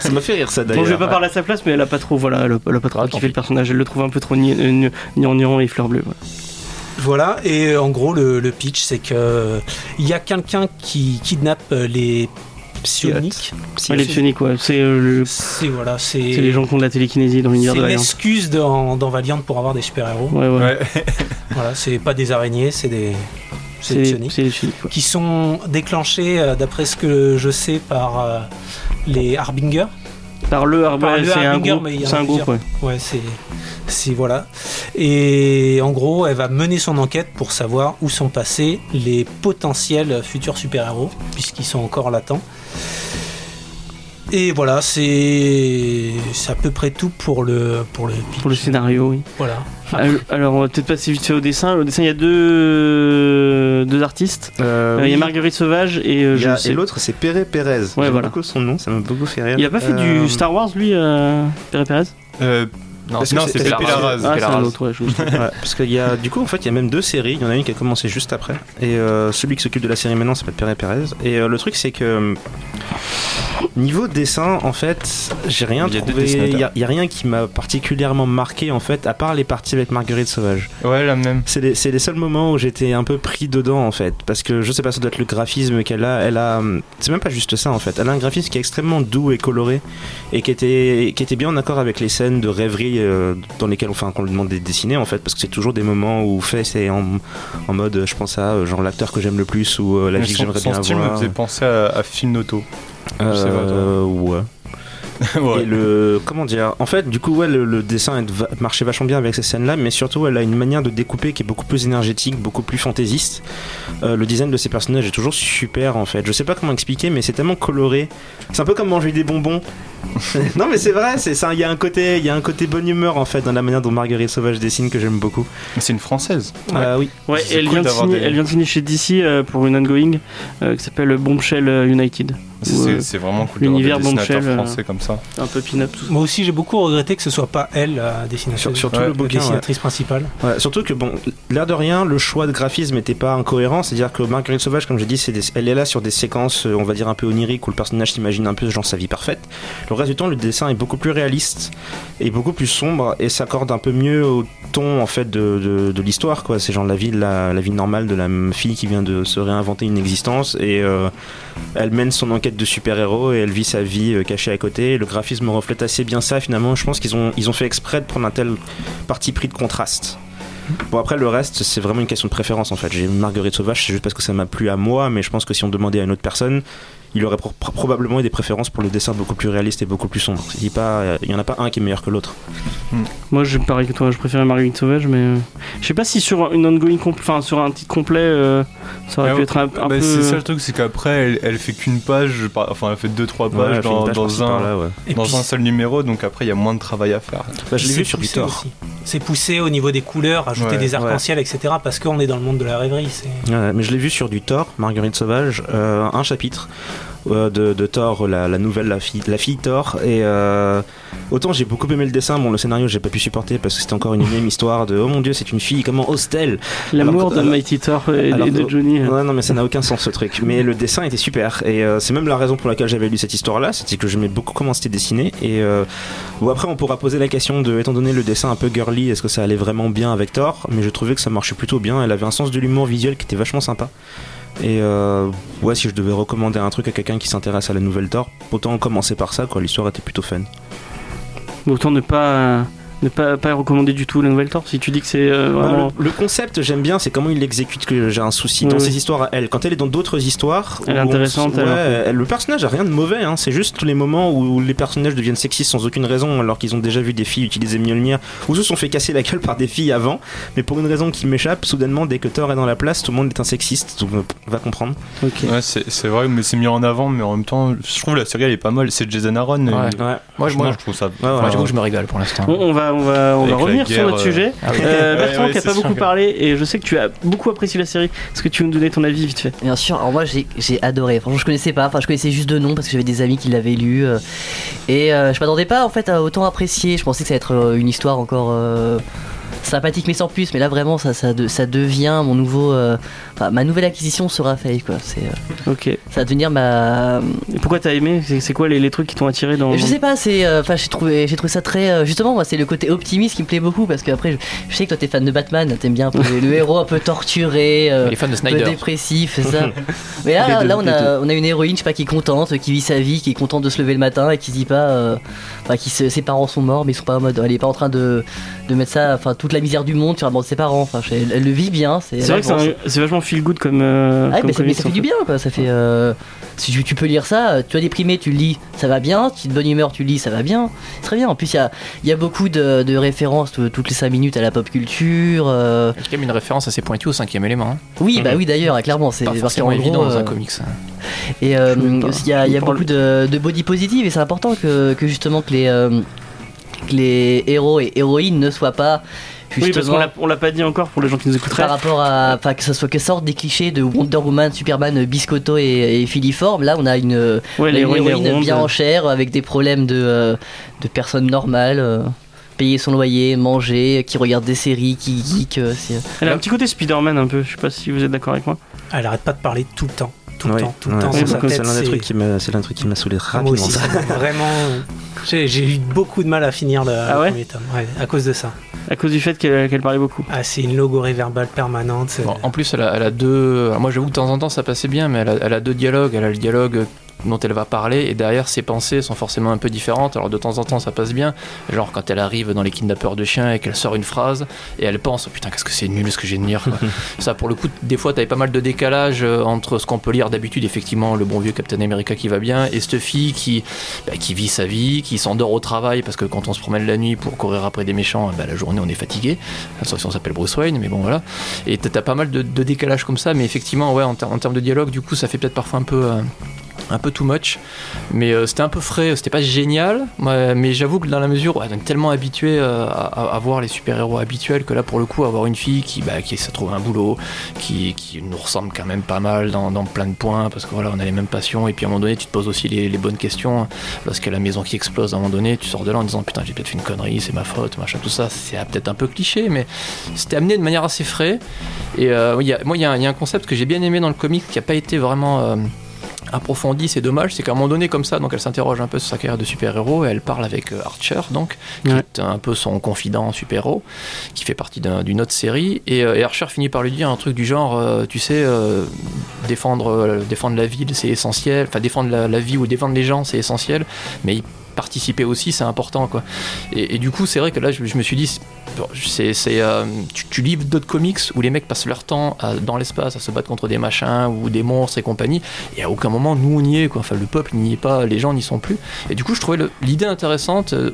Ça m'a fait rire ça Bon, d'ailleurs. je vais pas parler à sa place, mais elle a pas trop, voilà, elle a, elle a pas trop Ah, kiffé le personnage. Elle le trouve un peu trop ni- ni- gnangnan et fleur bleue. Voilà, et en gros, le, le pitch, c'est que euh, il y a quelqu'un qui kidnappe euh, les psioniques. Ouais, les psioniques, ouais. C'est euh, le- C'est voilà, c'est c'est les gens qui ont de la télékinésie dans c'est l'univers de une Valiant. excuse dans, dans Valiant pour avoir des super-héros. Ouais, ouais. Ouais. Voilà, c'est pas des araignées, c'est des, c'est C'est des les psioniques. c'est les psioniques, ouais. Qui sont déclenchés, euh, d'après ce que je sais, par euh, les Harbinger. Par le Harbinger, c'est un groupe. mais il y en a C'est un groupe, ouais. Ouais, c'est. C'est voilà. Et en gros, elle va mener son enquête pour savoir où sont passés les potentiels futurs super-héros, puisqu'ils sont encore latents. Et voilà, c'est c'est à peu près tout pour le pour le pitch. Pour le scénario, oui. Voilà. Alors, on va peut-être passer vite fait au dessin. Au dessin, il y a deux, deux artistes. Euh, Euh, Il y a. Marguerite Sauvage et euh, je a- sais. et l'autre c'est Pérez Pérez. J'aime voilà. beaucoup son nom, ça m'a beaucoup fait rire. Il a pas fait Euh, du Star Wars, lui, euh, Pérez Pérez? Euh, Non, Parce que non, c'est- Pepe la Larraz. Ah, c'est un Larraz. autre, ouais. je me suis- Ouais, parce qu'il y a du coup en fait il y a même deux séries. Il y en a une qui a commencé juste après et euh, celui qui s'occupe de la série maintenant s'appelle Pérez Pérez. Et euh, le truc c'est que euh, niveau dessin en fait j'ai rien Il y a deux trouvé. Il y, a- il y a rien qui m'a particulièrement marqué en fait à part les parties avec Marguerite Sauvage. Ouais, la même. C'est les, c'est les seuls moments où j'étais un peu pris dedans en fait parce que je sais pas ça doit être le graphisme qu'elle a. Elle a hum, c'est même pas juste ça en fait. Elle a un graphisme qui est extrêmement doux et coloré et qui était qui était bien en accord avec les scènes de rêverie euh, dans lesquelles enfin qu'on lui demande de dessiner en fait parce que c'est toujours des moments où fait c'est en, en mode je pense à euh, genre l'acteur que j'aime le plus ou euh, la vie que son, j'aimerais son bien style me avoir. faisait penser à, à Phil Noto. Euh, ouais. ouais. Et le comment dire En fait, du coup, ouais, le, le dessin va- marchait vachement bien avec ces scènes-là, mais surtout, elle a une manière de découper qui est beaucoup plus énergétique, beaucoup plus fantaisiste. Euh, le design de ces personnages est toujours super, en fait. Je sais pas comment expliquer, mais c'est tellement coloré. C'est un peu comme manger des bonbons. non, mais c'est vrai. C'est ça. Il y a un côté, il y a un côté bonne humeur en fait dans la manière dont Marguerite Sauvage dessine que j'aime beaucoup. Mais C'est une française. Euh, oui. Ouais, elle, cool vient signer, des- elle vient de signer chez DC euh, pour une ongoing euh, qui s'appelle Bombshell United. C'est euh, c'est vraiment cool l'univers Bombshell, euh, français comme ça. un peu pin-up. Moi aussi, j'ai beaucoup regretté que ce soit pas elle la dessinatrice, Sur- surtout Ouais, le la bouquin. ouais. dessinatrice principale. Ouais, surtout que bon, l'air de rien, le choix de graphisme n'était pas incohérent. C'est-à-dire que Marguerite Sauvage, comme j'ai dit, des- elle est là sur des séquences, euh, on va dire un peu oniriques, où le personnage s'imagine un peu genre sa vie parfaite. Le reste du temps, le dessin est beaucoup plus réaliste et beaucoup plus sombre et s'accorde un peu mieux au ton en fait de, de, de l'histoire. quoi. C'est genre la vie, de la, la vie normale de la fille qui vient de se réinventer une existence et euh, elle mène son enquête de super-héros et elle vit sa vie euh, cachée à côté. Le graphisme reflète assez bien ça finalement. Je pense qu'ils ont, fait exprès de prendre un tel parti pris de contraste. Bon après le reste c'est vraiment une question de préférence en fait. J'ai Marguerite Sauvage c'est juste parce que ça m'a plu à moi mais je pense que si on demandait à une autre personne il aurait pro- pro- probablement eu des préférences pour le dessin beaucoup plus réaliste et beaucoup plus sombre. Il y, a pas, il y en a pas un qui est meilleur que l'autre. Moi, je pareil que toi, je préférais Marguerite Sauvage, mais euh, je sais pas si sur une ongoing, enfin sur un titre complet, euh, ça aurait Ah pu être un, un bah, peu. C'est ça le truc, c'est qu'après elle, elle fait qu'une page, par- enfin elle fait deux trois pages dans, page dans par-ci, un, par-là, ouais. Et dans puis, un seul numéro, donc après il y a moins de travail à faire. Bah, je l'ai c'est vu sur aussi. C'est poussé au niveau des couleurs, ajouter Ouais, des arcs-en-ciel, etc. Parce qu'on est dans le monde de la rêverie. mais je l'ai vu sur du Thor, Marguerite Sauvage, euh, un chapitre euh, de, de Thor, la, la nouvelle, la fille, la fille Thor, et euh, autant j'ai beaucoup aimé le dessin, bon le scénario j'ai pas pu supporter parce que c'était encore une énième histoire de oh mon dieu c'est une fille, comment ose-t-elle L'amour de Mighty Thor et, alors et de Johnny. euh. Ouais, non, mais ça n'a aucun sens ce truc. Mais le dessin était super. Et euh, c'est même la raison pour laquelle j'avais lu cette histoire-là. C'était que j'aimais beaucoup comment c'était dessiné. Et euh, bon, après, on pourra poser la question de, étant donné le dessin un peu girly, est-ce que ça allait vraiment bien avec Thor? Mais je trouvais que ça marchait plutôt bien. Elle avait un sens de l'humour visuel qui était vachement sympa. Et euh, ouais, si je devais recommander un truc à quelqu'un qui s'intéresse à la nouvelle Thor, autant commencer par ça, quoi. L'histoire était plutôt fun. Autant ne pas, ne pas, pas recommander du tout la nouvelle Thor si tu dis que c'est euh, Bah, vraiment. le, le concept, j'aime bien, c'est comment il l'exécute que j'ai un souci. Dans Oui, ses oui. histoires à elle, quand elle est dans d'autres histoires, Elle est on intéressante, s- ouais, alors que- elle- le personnage a rien de mauvais, hein, c'est juste tous les moments où les personnages deviennent sexistes sans aucune raison, alors qu'ils ont déjà vu des filles utiliser Mjolnir, ou se sont fait casser la gueule par des filles avant, mais pour une raison qui m'échappe, soudainement, dès que Thor est dans la place, tout le monde est un sexiste, donc euh, on va comprendre. Ok. Ouais, c'est c'est vrai, mais c'est mis en avant, mais en même temps, je trouve la série elle est pas mal. C'est Jason Aaron. et Ouais. Ouais, Moi, moi, je trouve ça. que je me régale pour l'instant. On, on va, on va, on revenir sur notre euh, sujet. Ah oui. Euh, Ouais, Bertrand ouais, qui a c'est pas beaucoup que- parlé et je sais que tu as beaucoup apprécié la série. Est-ce que tu veux nous donner ton avis vite fait? Bien sûr, alors moi j'ai j'ai adoré. Franchement, je connaissais pas, enfin je connaissais juste deux noms parce que j'avais des amis qui l'avaient lu. euh, et euh, je m'attendais pas en fait à autant apprécier. Je pensais que ça allait être une histoire encore euh, sympathique mais sans plus. Mais là vraiment, ça, ça, de- ça devient mon nouveau. euh, Enfin, ma nouvelle acquisition sera Faye quoi. C'est, euh, Ok. Ça va devenir ma. pourquoi t'as aimé? C'est quoi les, les trucs qui t'ont attiré dans. Je sais pas, c'est. euh, Enfin, j'ai trouvé, j'ai trouvé ça très. euh, justement, moi, c'est le côté optimiste qui me plaît beaucoup parce que après, je, je sais que toi t'es fan de Batman, t'aimes bien un peu le, héros un peu torturé. euh, Les fans de un peu dépressif, c'est ça. Mais là, là, deux, là, on, a, on a une héroïne, je sais pas, qui est contente, qui vit sa vie, qui est contente de se lever le matin et qui se dit pas. euh, Enfin, qui se- ses parents sont morts, mais ils sont pas en mode. Elle est pas en train de, de mettre ça. Enfin, toute la misère du monde sur la mort de ses parents. Enfin, je- elle, elle le vit bien. C'est C'est vrai que c'est vachement feel good comme. euh, ah, comme mais ça, mais en fait du bien quoi, ça fait. euh, si tu, tu peux lire ça, tu as déprimé, tu le lis, ça va bien. Tu es de bonne humeur, tu le lis, ça va bien. C'est très bien. En plus, il y a, il y a beaucoup de, de références tout- toutes les 5 minutes à la pop culture. euh, Il y a quand même une référence assez pointue au cinquième élément. hein. Oui, bah Mhm. oui, d'ailleurs, clairement, c'est forcément évident gros, dans un euh, comics. hein. Et euh, il y a, il y a beaucoup de, de body positive et c'est important que, que justement que les, euh, que les héros et héroïnes ne soient pas Oui, parce qu'on l'a- on l'a pas dit encore pour les gens qui nous écouteraient. par rapport à enfin que ça soit que sortent des clichés de Wonder Woman, Superman, Biscotto et, et filiforme. Là, on a une, Ouais, héroïne ronde. bien en chair avec des problèmes de, euh, de personnes normales. euh, payer son loyer, manger, qui regarde des séries, qui geek. euh, c'est- Elle a un petit côté Spider-Man un peu. Je sais pas si vous êtes d'accord avec moi. Elle arrête pas de parler tout le temps. Tout le temps, tout le ouais, temps. Oui, dans c'est l'un des trucs qui m'a, c'est l'un des trucs qui m'a saoulé rapidement. Moi aussi, ça. ça m'a vraiment. J'ai j'ai eu beaucoup de mal à finir le, Ah le ouais premier tome, ouais, à cause de ça. À cause du fait qu'elle qu'elle parlait beaucoup. Ah, c'est une logorée verbale permanente. Bon, en plus, elle a, elle a deux. alors moi, j'avoue que de temps en temps, ça passait bien, mais elle a, elle a deux dialogues. Elle a le dialogue dont elle va parler, et derrière, ses pensées sont forcément un peu différentes. Alors, de temps en temps, ça passe bien. Genre, quand elle arrive dans les kidnappeurs de chiens et qu'elle sort une phrase, et elle pense, oh, putain, qu'est-ce que c'est nul ce que j'ai de quoi. ça, pour le coup, des fois, t'avais pas mal de décalage euh, entre ce qu'on peut lire d'habitude, effectivement, le bon vieux Captain America qui va bien, et cette fille qui, bah, qui vit sa vie, qui s'endort au travail, parce que quand on se promène la nuit pour courir après des méchants, bah, la journée, on est fatigué. Sauf si on s'appelle Bruce Wayne, mais bon, voilà. Et t'as pas mal de, de décalage comme ça, mais effectivement, ouais, en, ter- en termes de dialogue, du coup, ça fait peut-être parfois un peu. euh, un peu too much, mais euh, c'était un peu frais, c'était pas génial, ouais, mais j'avoue que dans la mesure où on est tellement habitué euh, à, à- voir les super-héros habituels que là pour le coup avoir une fille qui, bah, qui essaie de trouver un boulot, qui, qui nous ressemble quand même pas mal dans, plein de points, parce que voilà on a les mêmes passions, et puis à un moment donné tu te poses aussi les, bonnes questions, y a la maison qui explose à un moment donné, tu sors de là en disant putain j'ai peut-être fait une connerie, c'est ma faute, machin, tout ça, c'est peut-être un peu cliché, mais c'était amené de manière assez frais, et euh, moi il y, a un- concept que j'ai bien aimé dans le comic qui a pas été vraiment... euh, approfondi, c'est dommage, c'est qu'à un moment donné comme ça, donc elle s'interroge un peu sur sa carrière de super-héros et elle parle avec euh, Archer, donc, qui Ouais. est un peu son confident super-héros, qui fait partie d'un- d'une autre série, et, euh, et Archer finit par lui dire un truc du genre, euh, tu sais, euh, défendre, euh, défendre la ville, c'est essentiel, enfin défendre la, la vie ou défendre les gens, c'est essentiel, mais y participer aussi, c'est important, quoi. Et, du coup, c'est vrai que là, je, me suis dit, c'est, euh, tu, tu lis d'autres comics où les mecs passent leur temps dans l'espace à se battre contre des machins ou des monstres et compagnie, et à aucun moment, nous, on y est, quoi. Enfin, le peuple n'y est pas, les gens n'y sont plus. Et du coup, je trouvais l'idée intéressante. euh,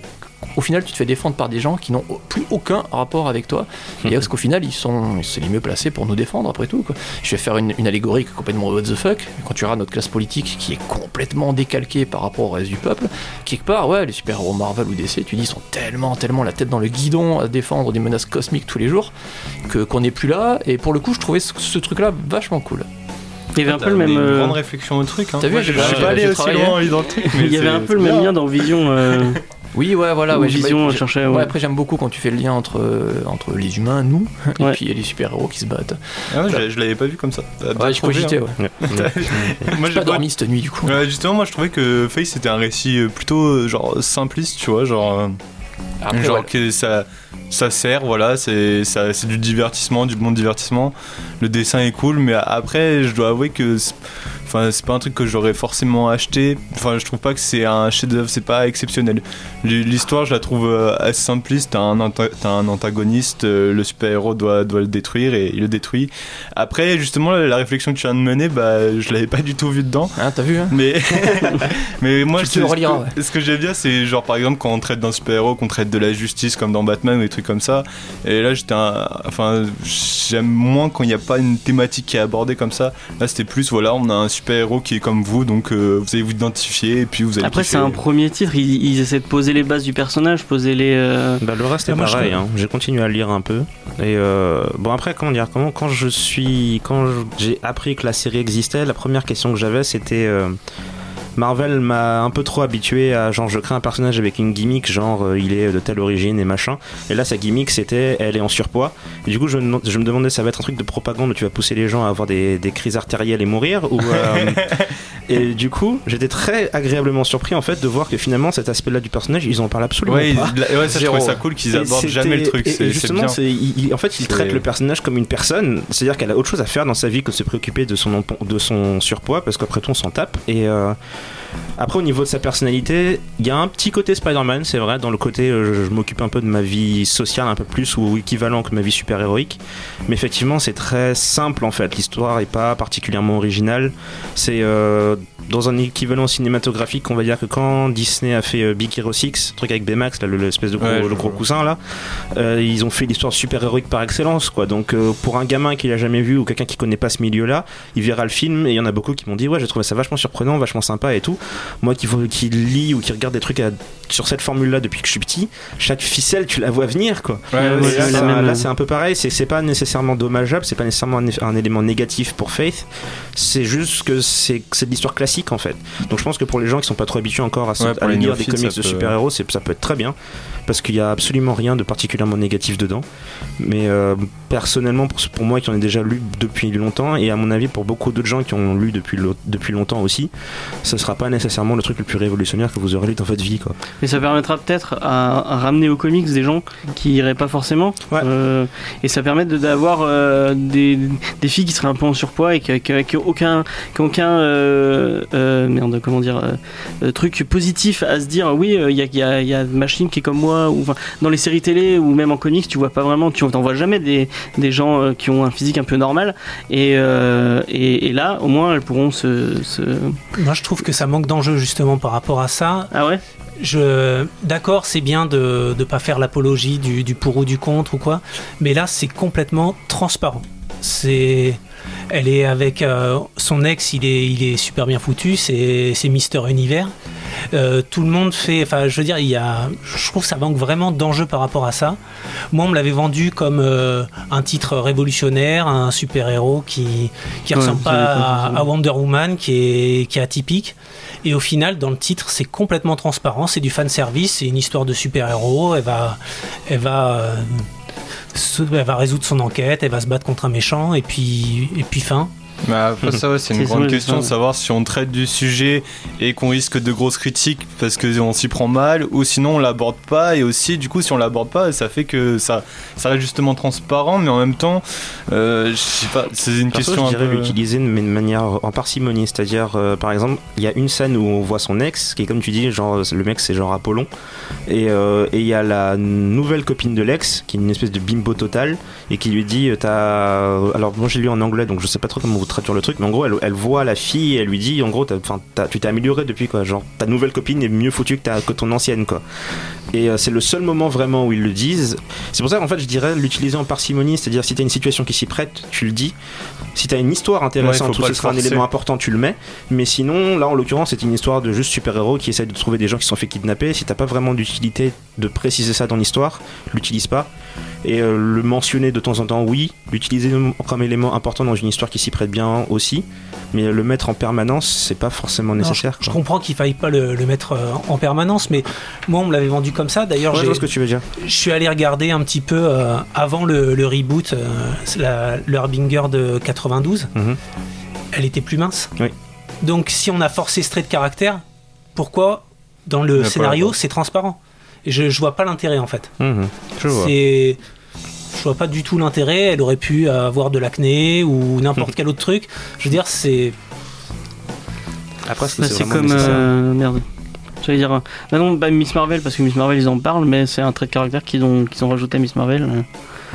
au final, tu te fais défendre par des gens qui n'ont plus aucun rapport avec toi. Et parce qu'au final, ils sont c'est les mieux placés pour nous défendre, après tout. Quoi. Je vais faire une, une allégorie qui est complètement what the fuck. Quand tu regardes notre classe politique qui est complètement décalquée par rapport au reste du peuple, quelque part, ouais, les super-héros Marvel ou DC, tu dis, ils sont tellement, tellement la tête dans le guidon à défendre des menaces cosmiques tous les jours que qu'on n'est plus là. Et pour le coup, je trouvais ce, ce truc-là vachement cool. Il y avait un peu le même. Une euh, grande réflexion au truc. Hein. T'as vu, je suis pas allé aussi loin dans le truc. mais Il y avait un peu le même lien dans Vision. euh, Oui, ouais, voilà. Ou ouais, j'ai- Vision j'ai- cherchait, ouais, ouais. après, j'aime beaucoup quand tu fais le lien entre, euh, entre les humains, nous, et Ouais. puis les super-héros qui se battent. Ah ouais, je, je l'avais pas vu comme ça. Ouais, je cogitais, hein. ouais. Moi, J'ai pas dormi cette nuit, du coup. Ouais, justement, moi je trouvais que Face c'était un récit euh, plutôt euh, genre simpliste, tu vois, genre, Après, genre ouais. que ça, ça sert, voilà, c'est ça- c'est du divertissement, du bon divertissement. Le dessin est cool, mais après, je dois avouer que c'est- enfin, c'est pas un truc que j'aurais forcément acheté. Enfin, je trouve pas que c'est un chef-d'œuvre, c'est pas exceptionnel. L'histoire, je la trouve euh, assez simpliste. T'as un, un antagoniste, euh, le super-héros doit, doit le détruire et il le détruit. Après, justement, la réflexion que tu viens de mener, bah, je l'avais pas du tout vu dedans. Hein, t'as vu hein Mais, mais moi, te ce- reliras, que- ce que j'aime bien, c'est genre par exemple quand on traite d'un super-héros, qu'on traite de la justice comme dans Batman ou des trucs comme ça. Et là, j'étais un- Enfin, j'aime moins quand il n'y a pas une thématique qui est abordée comme ça. Là, c'était plus, voilà, on a un super-héros qui est comme vous, donc euh, vous allez vous identifier et puis vous allez. Après, c'est un premier titre, ils, ils essaient de poser les bases du personnage, poser les. euh, Bah, le reste Ah, est je pareil. hein. J'ai continué à lire un peu. Et euh, bon après comment dire comment quand je suis quand j'ai appris que la série existait, la première question que j'avais c'était euh, Marvel m'a un peu trop habitué à genre je crée un personnage avec une gimmick genre euh, il est de telle origine et machin. Et là sa gimmick c'était elle est en surpoids. Du coup je, me- demandais ça va être un truc de propagande où tu vas pousser les gens à avoir des, des crises artérielles et mourir ou euh, et du coup j'étais très agréablement surpris en fait de voir que finalement cet aspect là du personnage ils en parlent absolument Ouais, pas. ils- ouais, ça, je trouvais ça cool qu'ils abordent jamais le truc. et- justement, bien. c'est- en fait, il C'est- traite le personnage comme une personne, c'est-à-dire qu'elle a autre chose à faire dans sa vie que de se préoccuper de son, de son surpoids, parce qu'après tout, on s'en tape. Et euh, après, au niveau de sa personnalité, il y a un petit côté Spider-Man, c'est vrai, dans le côté euh, je, je m'occupe un peu de ma vie sociale un peu plus ou équivalent que ma vie super-héroïque. Mais effectivement, c'est très simple en fait. L'histoire est pas particulièrement originale. C'est euh, dans un équivalent cinématographique, on va dire que quand Disney a fait euh, Big Hero 6, le truc avec Baymax, là, le- l'espèce de gros, Ouais, le gros coussin là, euh, ils ont fait l'histoire super héroïque par excellence quoi. Donc pour un gamin qui l'a jamais vu ou quelqu'un qui connaît pas ce milieu là, il verra le film et il y en a beaucoup qui m'ont dit ouais j'ai trouvé ça vachement surprenant, vachement sympa et tout. Moi qui, qui lit ou qui regarde des trucs à- sur cette formule là depuis que je suis petit, chaque ficelle tu la vois venir quoi. Ouais, Ouais, moi, là, ça- même- là, c'est un peu pareil, c'est pas nécessairement dommageable, c'est pas nécessairement un, un élément négatif pour Faith, c'est juste que c'est de l'histoire classique en fait. Donc je pense que pour les gens qui sont pas trop habitués encore à, Ouais, à lire des comics de peut- super-héros, ça peut être très bien parce qu'il y a absolument rien de particulièrement négatif dedans. Mais euh, personnellement, pour, pour moi qui en ai déjà lu depuis longtemps, et à mon avis pour beaucoup d'autres gens qui ont lu depuis, depuis longtemps aussi, ce sera pas nécessairement le truc le plus révolutionnaire que vous aurez lu dans votre vie. Quoi. Mais ça permettra peut-être à, à ramener aux comics des gens qui iraient pas forcément. Ouais. Euh, et ça permet de- d'avoir euh, des, des filles qui seraient un peu en surpoids et qui qui- qui ont aucun, qui ont aucun euh, euh, merde, comment dire, euh, truc positif à se dire oui, il y, a, y, a, y a Machine qui est comme moi. Ou, dans les séries télé ou même en comics, tu vois pas vraiment, tu n'en vois jamais des, des gens euh, qui ont un physique un peu normal. Et, euh, et, et là, au moins, elles pourront se. se... Moi, je trouve que ça manque d'enjeu justement par rapport à ça. Ah ouais? Je, d'accord, c'est bien de ne pas faire l'apologie du, du pour ou du contre ou quoi, mais là, c'est complètement transparent. C'est, elle est avec euh, son ex, il est, il est super bien foutu, c'est, c'est Mister Univers. Euh, tout le monde fait, enfin, je veux dire, il y a, je trouve que ça manque vraiment d'enjeu par rapport à ça. Moi, on me l'avait vendu comme euh, un titre révolutionnaire, un super héros qui, qui Ouais, ressemble pas à Wonder Woman, qui est, qui est atypique. Et au final, dans le titre, c'est complètement transparent. C'est du fan service. C'est une histoire de super-héros. Elle va, elle va, euh, elle va résoudre son enquête. Elle va se battre contre un méchant. Et puis, et puis fin. Mais après ça, ouais, c'est une grande question de savoir si on traite du sujet et qu'on risque de grosses critiques parce qu'on s'y prend mal, ou sinon on l'aborde pas, et aussi du coup si on l'aborde pas, ça fait que ça, ça reste justement transparent, mais en même temps, euh, je sais pas, c'est une Perso, question je un dirais peu... l'utiliser de mais de manière en parcimonie, c'est-à-dire euh, par exemple, il y a une scène où on voit son ex, qui est comme tu dis, genre le mec c'est genre Apollon, et euh, et il y a la nouvelle copine de l'ex, qui est une espèce de bimbo total, et qui lui dit, euh, t'as, alors moi j'ai lu en anglais, donc je sais pas trop comment vous traduire le truc, mais en gros elle, voit la fille et elle lui dit, en gros, t'as- tu t'es amélioré depuis quoi, genre ta nouvelle copine est mieux foutue que, ta, que ton ancienne quoi. Et euh, c'est le seul moment vraiment où ils le disent. C'est pour ça qu'en fait, je dirais l'utiliser en parcimonie, c'est-à-dire si t'as une situation qui s'y prête, tu le dis. Si t'as une histoire Ouais, intéressante pas ce sera un élément important, tu le mets. Mais sinon, là en l'occurrence, c'est une histoire de juste super-héros qui essayent de trouver des gens qui se sont fait kidnapper. Si t'as pas vraiment d'utilité de préciser ça dans l'histoire, l'utilise pas. Et euh, le mentionner de temps en temps, oui. L'utiliser comme élément important dans une histoire qui s'y prête bien aussi. Mais le mettre en permanence, c'est pas forcément Non, nécessaire. je, comprends qu'il faille pas le, le mettre euh, en permanence, mais moi on me l'avait vendu comme ça. D'ailleurs, Ouais, je vois ce que tu veux dire. je suis allé regarder un petit peu euh, avant le, le reboot, euh, la, le Harbinger de 92. Mhm. Elle était plus mince. Oui. Donc si on a forcé ce trait de caractère, pourquoi dans le scénario c'est transparent? Et je, je vois pas l'intérêt en fait. Mhm. Je vois. C'est je vois pas du tout l'intérêt. Elle aurait pu avoir de l'acné ou n'importe quel autre truc. Je veux dire, c'est Après, c'est comme. euh, merde. J'allais dire. euh, Bah non, bah Miss Marvel, parce que Miss Marvel, ils en parlent, mais c'est un trait de caractère qu'ils ont, qu'ils ont rajouté à Miss Marvel.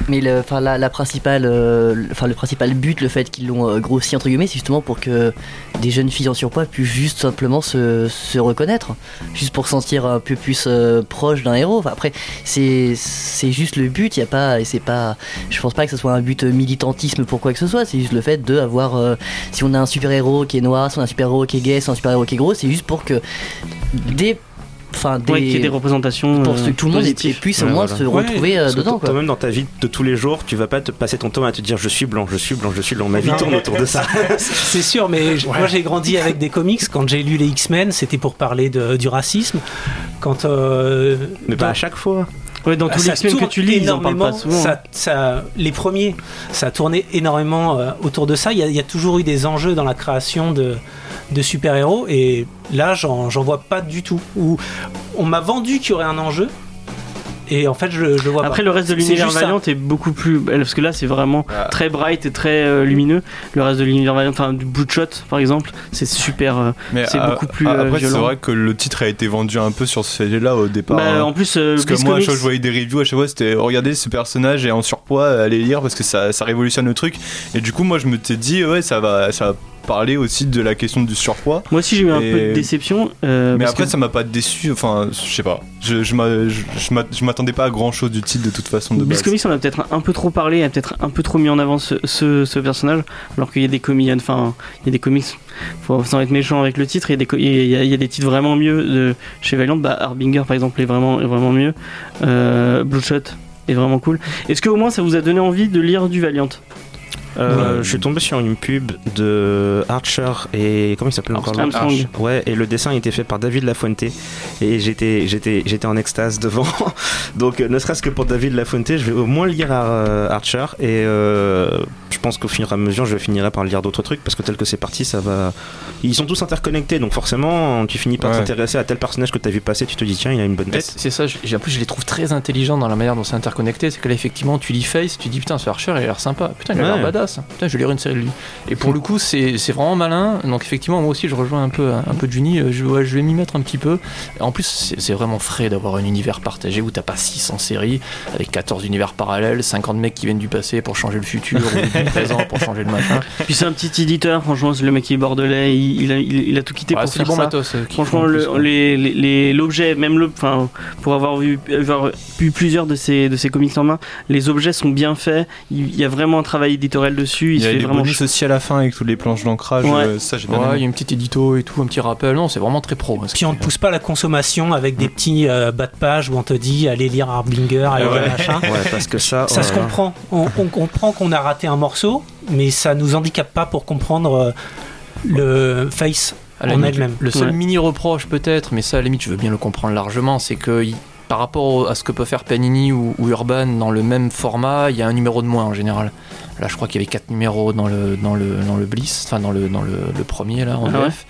Mais le, enfin, la, principale, euh, enfin, le principal but, le fait qu'ils l'ont euh, grossi entre guillemets, c'est justement pour que des jeunes filles en surpoids puissent juste simplement se, se reconnaître, juste pour se sentir un peu plus euh, proche d'un héros. Enfin, après, c'est juste le but. Il a pas, et c'est pas, je pense pas que ce soit un but euh, militantisme pour quoi que ce soit. C'est juste le fait de avoir, si on a un super héros qui est noir, si on a un super héros qui est gay, si on a un super héros qui est gros, c'est juste pour que des, enfin, des, Ouais, qu'il y ait des représentations. pour euh, que tout le monde puisse au moins voilà. se retrouver euh, Parce que dedans. quoi. Toi-même dans ta vie de tous les jours, tu vas pas te passer ton temps à te dire je suis blanc, je suis blanc, je suis blanc. Ma vie Non, tourne autour de ça. C'est sûr, mais moi j'ai grandi avec des comics. Quand j'ai lu les X-Men, c'était pour parler de- du racisme. Quand euh, Mais pas à chaque fois. Ouais, dans Ah, tous les X-Men que tu lis, ils en parlent pas énormément, souvent. ça- ça- les premiers, ça a tourné énormément euh, autour de ça. Il y, a, il y a toujours eu des enjeux dans la création de, de super-héros, et là, j'en vois pas du tout. Ou on m'a vendu qu'il y aurait un enjeu, et en fait, je, je vois Après, pas. le reste de C'est l'univers juste ça. Valiant est beaucoup plus. Parce que là, c'est vraiment Ah. très bright et très euh, lumineux. Le reste de l'univers Valiant, enfin, du Bloodshot, par exemple, c'est super. euh, Mais C'est a- beaucoup plus, a- euh, Après, c'est vrai que le titre a été vendu un peu sur ce fait-là au départ. bah, hein. en plus, euh, Parce que moi, à chaque fois je voyais des reviews, à chaque fois, c'était regardez ce personnage est en surpoids, allez lire parce que ça, ça révolutionne le truc. Et du coup, moi, je me t'ai dit, ouais, ça va, ça va parler aussi de la question du surpoids. Moi aussi, j'ai eu un peu de déception. euh, Mais parce après, que- ça m'a pas déçu. Enfin, je sais pas. Je, je, m'a- je, je m'a- je m'attendais pas à grand chose du titre de toute façon de base. Comics, on a peut-être un peu trop parlé, a peut-être un peu trop mis en avant ce, ce, ce personnage, alors qu'il y a des comics, enfin, il y a des comics, faut, sans être méchant avec le titre, il y a des, co- il y a, il y a des titres vraiment mieux de chez Valiant, bah, Harbinger par exemple est vraiment, est vraiment mieux, euh, Bloodshot est vraiment cool. Est-ce que au moins ça vous a donné envie de lire du Valiant? Euh, Ouais. Je suis tombé sur une pub de Archer et comment il s'appelle encore Armstrong. Ouais, et le dessin était fait par David Lafuente et j'étais j'étais j'étais en extase devant. Donc euh, ne serait-ce que pour David Lafuente, je vais au moins lire euh, Archer et euh, je pense qu'au fur et à mesure, je finirai par lire d'autres trucs parce que tel que c'est parti, ça va. Ils sont tous interconnectés, donc forcément, tu finis par Ouais. t'intéresser à tel personnage que tu as vu passer, tu te dis tiens, il a une bonne tête. C'est ça, j'ai- en plus je les trouve très intelligents dans la manière dont c'est interconnecté. C'est que là, effectivement, tu lis Face, tu dis putain, ce Archer il a l'air sympa, putain, il a Ouais. l'air badass, putain, je vais lire une série de lui. Et pour le coup, c'est vraiment malin. Donc, effectivement, moi aussi, je rejoins un peu, un peu Juni, euh, je, ouais, je vais m'y mettre un petit peu. En plus, c'est vraiment frais d'avoir un univers partagé où t'as pas 600 séries avec 14 univers parallèles, 50 mecs qui viennent du passé pour changer le futur ou du présent pour changer le machin. Puis c'est un petit éditeur, franchement, c'est le mec qui est bordelais, il, il a, il, il a tout quitté Ouais, pour c'est du faire bon ça. matos. euh, Franchement, le- l'objet, même le, enfin, pour avoir vu, avoir vu plusieurs de ces, de ces comics en main, les objets sont bien faits. Il y a vraiment un travail éditorial dessus. Il, Il y se a fait des vraiment. bonus aussi à la fin avec tous les planches d'ancrage. Ouais. euh, ça, j'ai bien Ouais, il y a une petite édito et tout, un petit rappel. Non, c'est vraiment très pro. hein, Puis on ne pousse pas la consommation avec des petits euh, bas de page où on te dit allez lire Harbinger, allez Ouais. lire machin. Ouais, parce que ça. Ça se comprend. On, on comprend qu'on a raté un morceau, mais ça nous handicape pas pour comprendre euh, le face À la limite, elle-même. Le seul Ouais. mini reproche peut-être, mais ça à la limite je veux bien le comprendre largement, c'est que par rapport à ce que peut faire Panini ou, ou Urban dans le même format, il y a un numéro de moins en général. Là je crois qu'il y avait quatre numéros dans le, dans le, dans le Bliss, enfin dans le, dans le, le premier là en Ah ouais VF.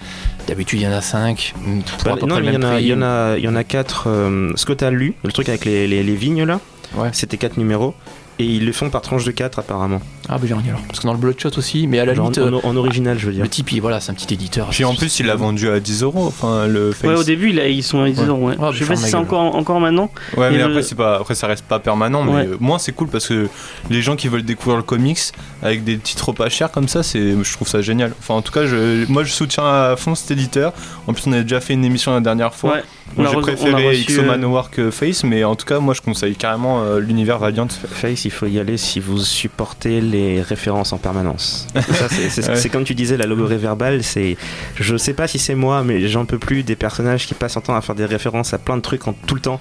D'habitude il y en a 5. Bah, non, mais il y, en a- il y en a, il y en a quatre. euh, ce que tu as lu, le truc avec les, les, les vignes là, Ouais. c'était quatre numéros. Et ils le font par tranche de 4 apparemment. Ah bah j'ai rien alors. Parce que dans le Bloodshot aussi, mais à la Genre limite, en, euh, en- en original, je veux dire. le type il- voilà c'est un petit éditeur. Puis en plus, il l'a vendu à 10 euros. Enfin, le Face. Ouais, au début, il a- ils sont à 10 Ouais. euros. Ouais. Ah, je sais mais pas si c'est encore, encore maintenant. Ouais, mais après, le- c'est pas, après, ça reste pas permanent. Mais Ouais. euh, moi, c'est cool parce que les gens qui veulent découvrir le comics avec des titres pas chers comme ça, c'est, je trouve ça génial. Enfin, en tout cas, je, moi, je soutiens à fond cet éditeur. En plus, on a déjà fait une émission la dernière fois. Ouais. On Moi a j'ai préféré reçu, Exo euh, Manowar que Face, mais en tout cas, moi je conseille carrément euh, l'univers Valiant. Face, il faut y aller si vous supportez les références en permanence. C'est- Ouais. comme tu disais, la logorée verbale, c'est. Je sais pas si c'est moi, mais j'en peux plus des personnages qui passent leur temps à faire des références à plein de trucs en tout le temps.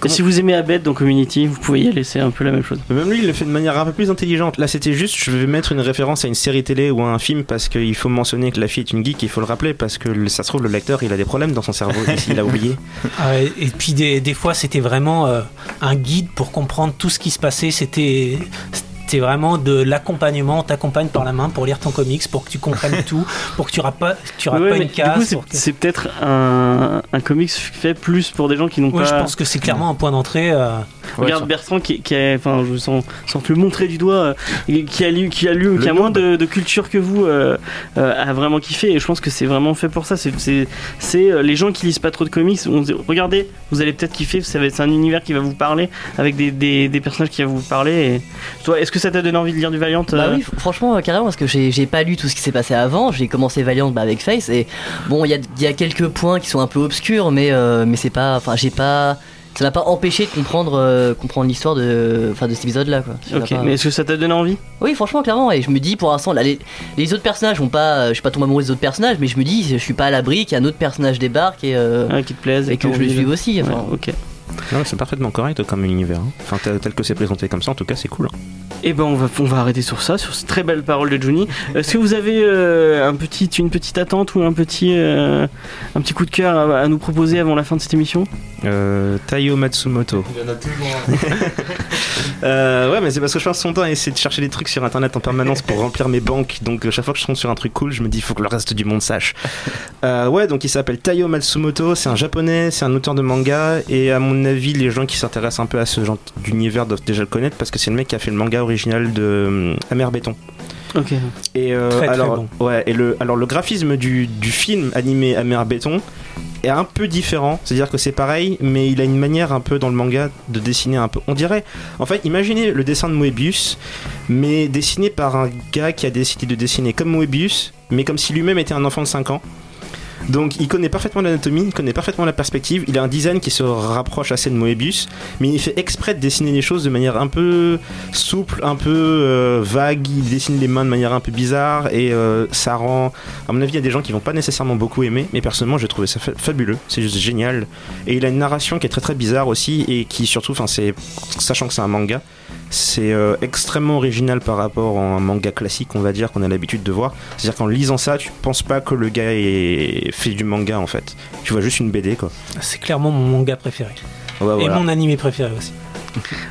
Comment- Si vous aimez Abed dans Community, vous pouvez y aller, c'est un peu la même chose. Même lui, il le fait de manière un peu plus intelligente. Là, c'était juste, je vais mettre une référence à une série télé ou à un film parce qu'il faut mentionner que la fille est une geek, il faut le rappeler parce que ça se trouve, le lecteur, il a des problèmes dans son cerveau il a oublié. Ah et puis des, des fois, c'était vraiment euh, un guide pour comprendre tout ce qui se passait. C'était c'était vraiment de l'accompagnement. On t'accompagne par la main pour lire ton comics, pour que tu comprennes tout, pour que tu rates pas, tu Ouais, pas une case. c'est- que- c'est peut-être un, un comics fait plus pour des gens qui n'ont Ouais, pas. je pense que c'est clairement un point d'entrée. euh, Regarde Bertrand qui, qui a, enfin, je sens, sans te le montrer du doigt, euh, qui a lu, qui a lu, Le qui a moins de, de culture que vous, euh, euh, a vraiment kiffé. Et je pense que c'est vraiment fait pour ça. C'est, les gens qui lisent pas trop de comics. On, se dit, regardez, vous allez peut-être kiffer. Ça va être- C'est un univers qui va vous parler avec des, des, des personnages qui vont vous parler. Et... Toi, est-ce que ça t'a donné envie de lire du Valiant Bah oui, fr- franchement, carrément, parce que j'ai pas lu tout ce qui s'est passé avant. J'ai commencé Valiant bah, avec Face et bon, il y a, il y a quelques points qui sont un peu obscurs, mais, euh, mais c'est pas. Enfin, j'ai pas. Ça m'a pas empêché de comprendre, euh, comprendre l'histoire de, enfin, de cet épisode-là. Quoi. Ça m'a Ok, pas- mais est-ce que ça t'a donné envie? Oui, franchement, clairement. Et je me dis, pour l'instant, là, les, les autres personnages vont pas. Je suis pas tombé amoureux des autres personnages, mais je me dis, je suis pas à l'abri qu'un autre personnage débarque et, euh, Ah, Qui te plaise et que je le suive aussi. Ouais, Enfin, ok. Non, mais c'est parfaitement correct comme univers. hein. Enfin, tel, tel que c'est présenté comme ça, en tout cas, c'est cool. hein. Et ben on va, on va arrêter sur ça, sur ces très belles paroles de Johnny. Est-ce que vous avez euh, un petit, une petite attente ou un petit, euh, un petit coup de cœur à, à nous proposer avant la fin de cette émission? Euh, Taiyo Matsumoto. Il y en a toujours Euh, ouais, mais c'est parce que je passe son temps à essayer de chercher des trucs sur internet en permanence pour remplir mes banques. Donc, chaque fois que je tombe sur un truc cool, je me dis, il faut que le reste du monde sache. Euh, ouais, donc il s'appelle Taiyo Matsumoto. C'est un japonais, c'est un auteur de manga. Et à mon avis, les gens qui s'intéressent un peu à ce genre d'univers doivent déjà le connaître parce que c'est le mec qui a fait le manga original de euh, Amer Béton. Ok. Et euh, Très, très alors, ouais, et le, alors le graphisme du, du film animé Amer Béton est un peu différent. C'est-à-dire que c'est pareil, mais il a une manière un peu dans le manga de dessiner un peu. On dirait, en fait, imaginez le dessin de Moebius, mais dessiné par un gars qui a décidé de dessiner comme Moebius, mais comme si lui-même était un enfant de 5 ans. Donc il connaît parfaitement l'anatomie, il connaît parfaitement la perspective, il a un design qui se rapproche assez de Moebius, mais il fait exprès de dessiner les choses de manière un peu souple, un peu euh, vague, il dessine les mains de manière un peu bizarre et euh, ça rend... À mon avis, il y a des gens qui vont pas nécessairement beaucoup aimer, mais personnellement j'ai trouvé ça fa- fabuleux, c'est juste génial. Et il a une narration qui est très très bizarre aussi et qui surtout. Sachant que c'est un manga, c'est euh, extrêmement original par rapport à un manga classique, on va dire, qu'on a l'habitude de voir. C'est-à-dire qu'en lisant ça, tu penses pas que le gars ait fait du manga en fait. Tu vois juste une BD quoi. C'est clairement mon manga préféré. Ouais, Et voilà. mon animé préféré aussi.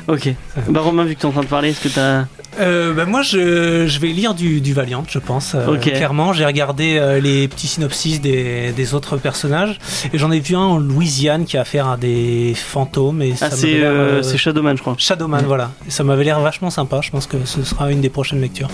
Ok. Bah Romain, vu que t'es en train de parler, est-ce que t'as... Euh, bah, moi, je, je vais lire du, du Valiant, je pense. Euh, Ok. Clairement, j'ai regardé euh, les petits synopsis des, des autres personnages. Et j'en ai vu un en Louisiane qui a affaire à des fantômes. Et Ah, c'est, euh, euh, c'est Shadowman, je crois. Shadowman, voilà. Et ça m'avait l'air vachement sympa. Je pense que ce sera une des prochaines lectures.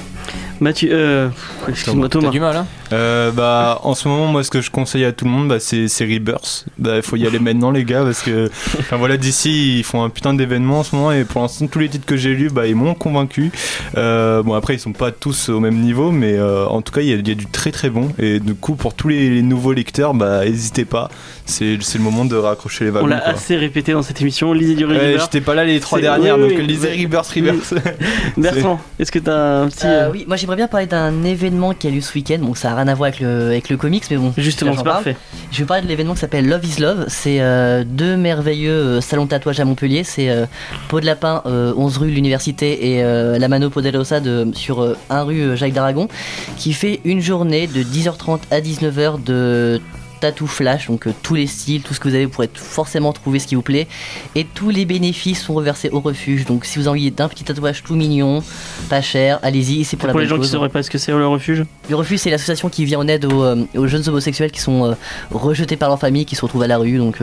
Mathieu, euh... excuse-moi T'as Thomas. du mal, hein Euh, bah, en ce moment, moi, ce que je conseille à tout le monde, bah, c'est, c'est Rebirth. Bah, il faut y aller maintenant, les gars, parce que, enfin, voilà, d'ici, ils font un putain d'événement en ce moment, et pour l'instant, tous les titres que j'ai lus, bah, ils m'ont convaincu. Euh, bon, après, ils sont pas tous au même niveau, mais euh, en tout cas, il y, a- du très très bon, et du coup, pour tous les, les nouveaux lecteurs, bah, n'hésitez pas. C'est, c'est le moment de raccrocher les On wagons. l'a quoi. assez répété dans cette émission. Lisez du Ouais, River. j'étais pas là les trois dernières, oui, donc oui, lisez oui. Rebirth, Rebirth. Bertrand, est-ce que t'as un petit... Euh, euh, oui, moi j'aimerais bien parler d'un événement qui a lieu ce week-end. Bon, ça a rien à voir avec le, avec le comics, mais bon. Justement, c'est parle. parfait. Je vais parler de l'événement qui s'appelle Love is Love. C'est euh, deux merveilleux salons de tatouage à Montpellier. C'est euh, Peau de Lapin, euh, 11 rue l'Université, et euh, la Mano Poderosa de, sur euh, 1 rue Jacques d'Aragon, qui fait une journée de 10h30 à 19h de tatou flash, donc euh, tous les styles, tout ce que vous avez pour être forcément trouver ce qui vous plaît. Et tous les bénéfices sont reversés au refuge. Donc si vous envie d'un petit tatouage tout mignon, pas cher, allez-y, c'est pour, la Pour les gens qui cause. sauraient pas ce que c'est le refuge. Le Refuge, c'est l'association qui vient en aide aux, euh, aux jeunes homosexuels qui sont euh, rejetés par leur famille, qui se retrouvent à la rue. Donc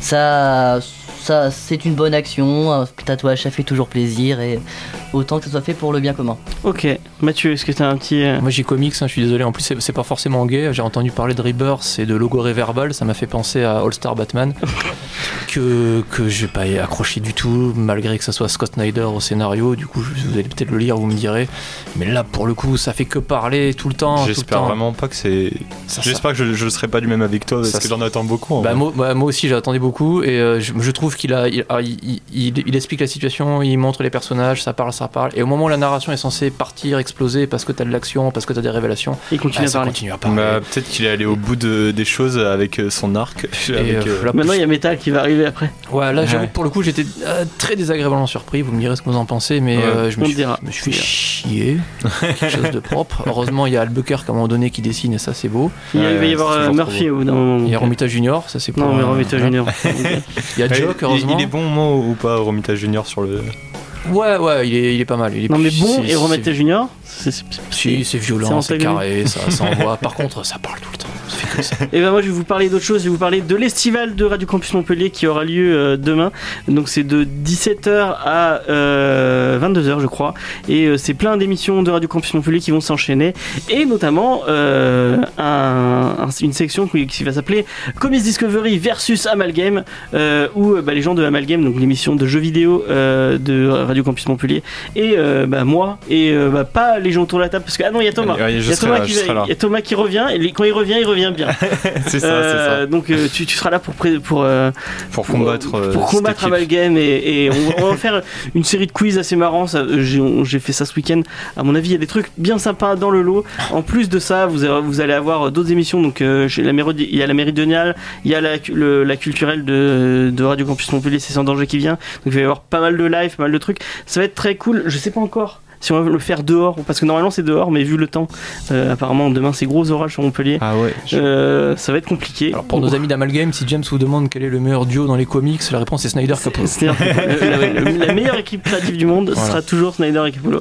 ça, ça c'est une bonne action. Un tatouage, ça fait toujours plaisir. Et autant que ça soit fait pour le bien commun. Ok, Mathieu, est-ce que t'as un petit. euh, Moi j'ai comics, hein, je suis désolé. En plus, c'est c'est pas forcément gay. J'ai entendu parler de Rebirth et de Logoré Verbal. Ça m'a fait penser à All Star Batman. que, que j'ai pas accroché du tout, malgré que ça soit Scott Snyder au scénario. Du coup, vous allez peut-être le lire, vous me direz. Mais là, pour le coup, ça fait que parler tout le temps. tout le J'espère temps. vraiment pas que c'est. Ça- J'espère que je, je serai pas du même avec toi parce Ça- que j'en attends beaucoup. Bah, moi, bah, moi aussi j'attendais beaucoup et euh, je, je trouve qu'il a il, ah, il- il- il- il explique la situation, il montre les personnages, ça parle, ça parle et au moment où la narration est censée partir, exploser parce que t'as de l'action, parce que t'as des révélations, Il continue ah, à ça parler. continue à parler. Bah, peut-être qu'il est allé au bout de- des choses avec euh, son arc. Avec, euh, euh, là, Maintenant, il y a Metal qui va arriver après. Ouais, là j'avoue Ouais. que pour le coup j'étais euh, très désagréablement surpris, vous me direz ce que vous en pensez, mais Ouais, euh, je, me suis, dira. je me suis fait chier, quelque chose de propre. Heureusement il y a Albuquerque à un moment donné qui dessine et ça c'est beau. Il va y avoir Murphy au bout d'un moment. Il y a Romita Junior, ça c'est pour. Non, mais Romita. Junior. Il y a il- Heureusement. Il, il est bon moi ou pas Romita Junior sur le. Ouais, ouais, il est, il est pas mal. Il est Non, mais bon, et Romita Junior, Si, c'est violent, c'est carré, ça, ça envoie. Par contre, ça parle tout le temps. Ça fait que ça. Et ben moi je vais vous parler d'autre chose, je vais vous parler de l'estival de Radio Campus Montpellier qui aura lieu euh, demain. Donc c'est de 17h à euh, 22h je crois. Et euh, c'est plein d'émissions de Radio Campus Montpellier qui vont s'enchaîner. Et notamment euh, un- un- une section qui, qui va s'appeler Comics Discovery versus Amalgame euh, où euh, bah, les gens de Amalgame, donc l'émission de jeux vidéo euh, de Radio Campus Montpellier, et euh, bah, moi, et euh, bah, pas les gens autour de la table parce que ah non il y a Thomas. Ouais, Il y, a Thomas qui, y a Thomas revient et quand il revient, il revient bien. c'est ça, Euh, c'est Donc euh, tu, tu seras là pour pour euh, ça. Pour combattre. euh, pour combattre. Amalgame et, et on, on va faire une série de quiz assez marrants. ça, J'ai fait ça ce week-end. À mon avis, il y a des trucs bien sympas dans le lot. En plus de ça, vous, avez- vous allez avoir d'autres émissions. Donc chez la il y a la Méridionale, il y a la, le- la culturelle de, de Radio Campus Montpellier, c'est sans danger qui vient. Donc il va y avoir pas mal de live, pas mal de trucs. Ça va être très cool. Je sais pas encore. Si on va le faire dehors, parce que normalement c'est dehors, mais vu le temps, euh, apparemment demain c'est gros orage sur Montpellier, Ah ouais. je- euh, ça va être compliqué. Alors, pour nos amis d'Amalgame, si James vous demande quel est le meilleur duo dans les comics, la réponse est Snyder Capullo. La meilleure équipe créative du monde Voilà. sera toujours Snyder et Capullo.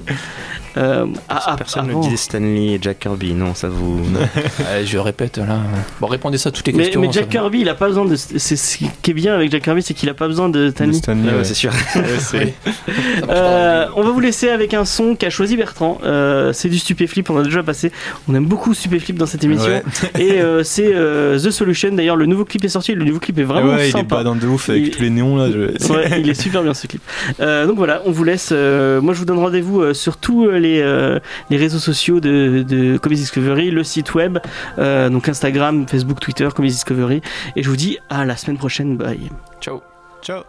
Euh, ah, ah, Personne ne disait Stanley et Jack Kirby, non, ça vous. Ouais, je répète là. Bon, répondez ça à toutes les Mais, questions. mais Jack. Kirby, il a pas besoin de. C'est ce qui est bien avec Jack Kirby, c'est qu'il a pas besoin de Stanley. Stanley, Ouais, ouais. c'est sûr. Euh, on va vous laisser avec un son qu'a choisi Bertrand. Euh, c'est du Stupéflip, on a déjà passé. On aime beaucoup Stupéflip dans cette émission. Ouais. Et euh, c'est euh, The Solution. D'ailleurs, le nouveau clip est sorti. Le nouveau clip est vraiment ouais, il est sympa. pas dans de ouf avec Il- tous les néons là. je- Ouais, il est super bien ce clip. Euh, donc voilà, on vous laisse. euh, moi, je vous donne rendez-vous euh, sur tous les, euh, les réseaux sociaux de, de Comics Discovery, le site web, euh, donc Instagram, Facebook, Twitter, Comics Discovery. Et je vous dis à la semaine prochaine. Bye. Ciao. Ciao.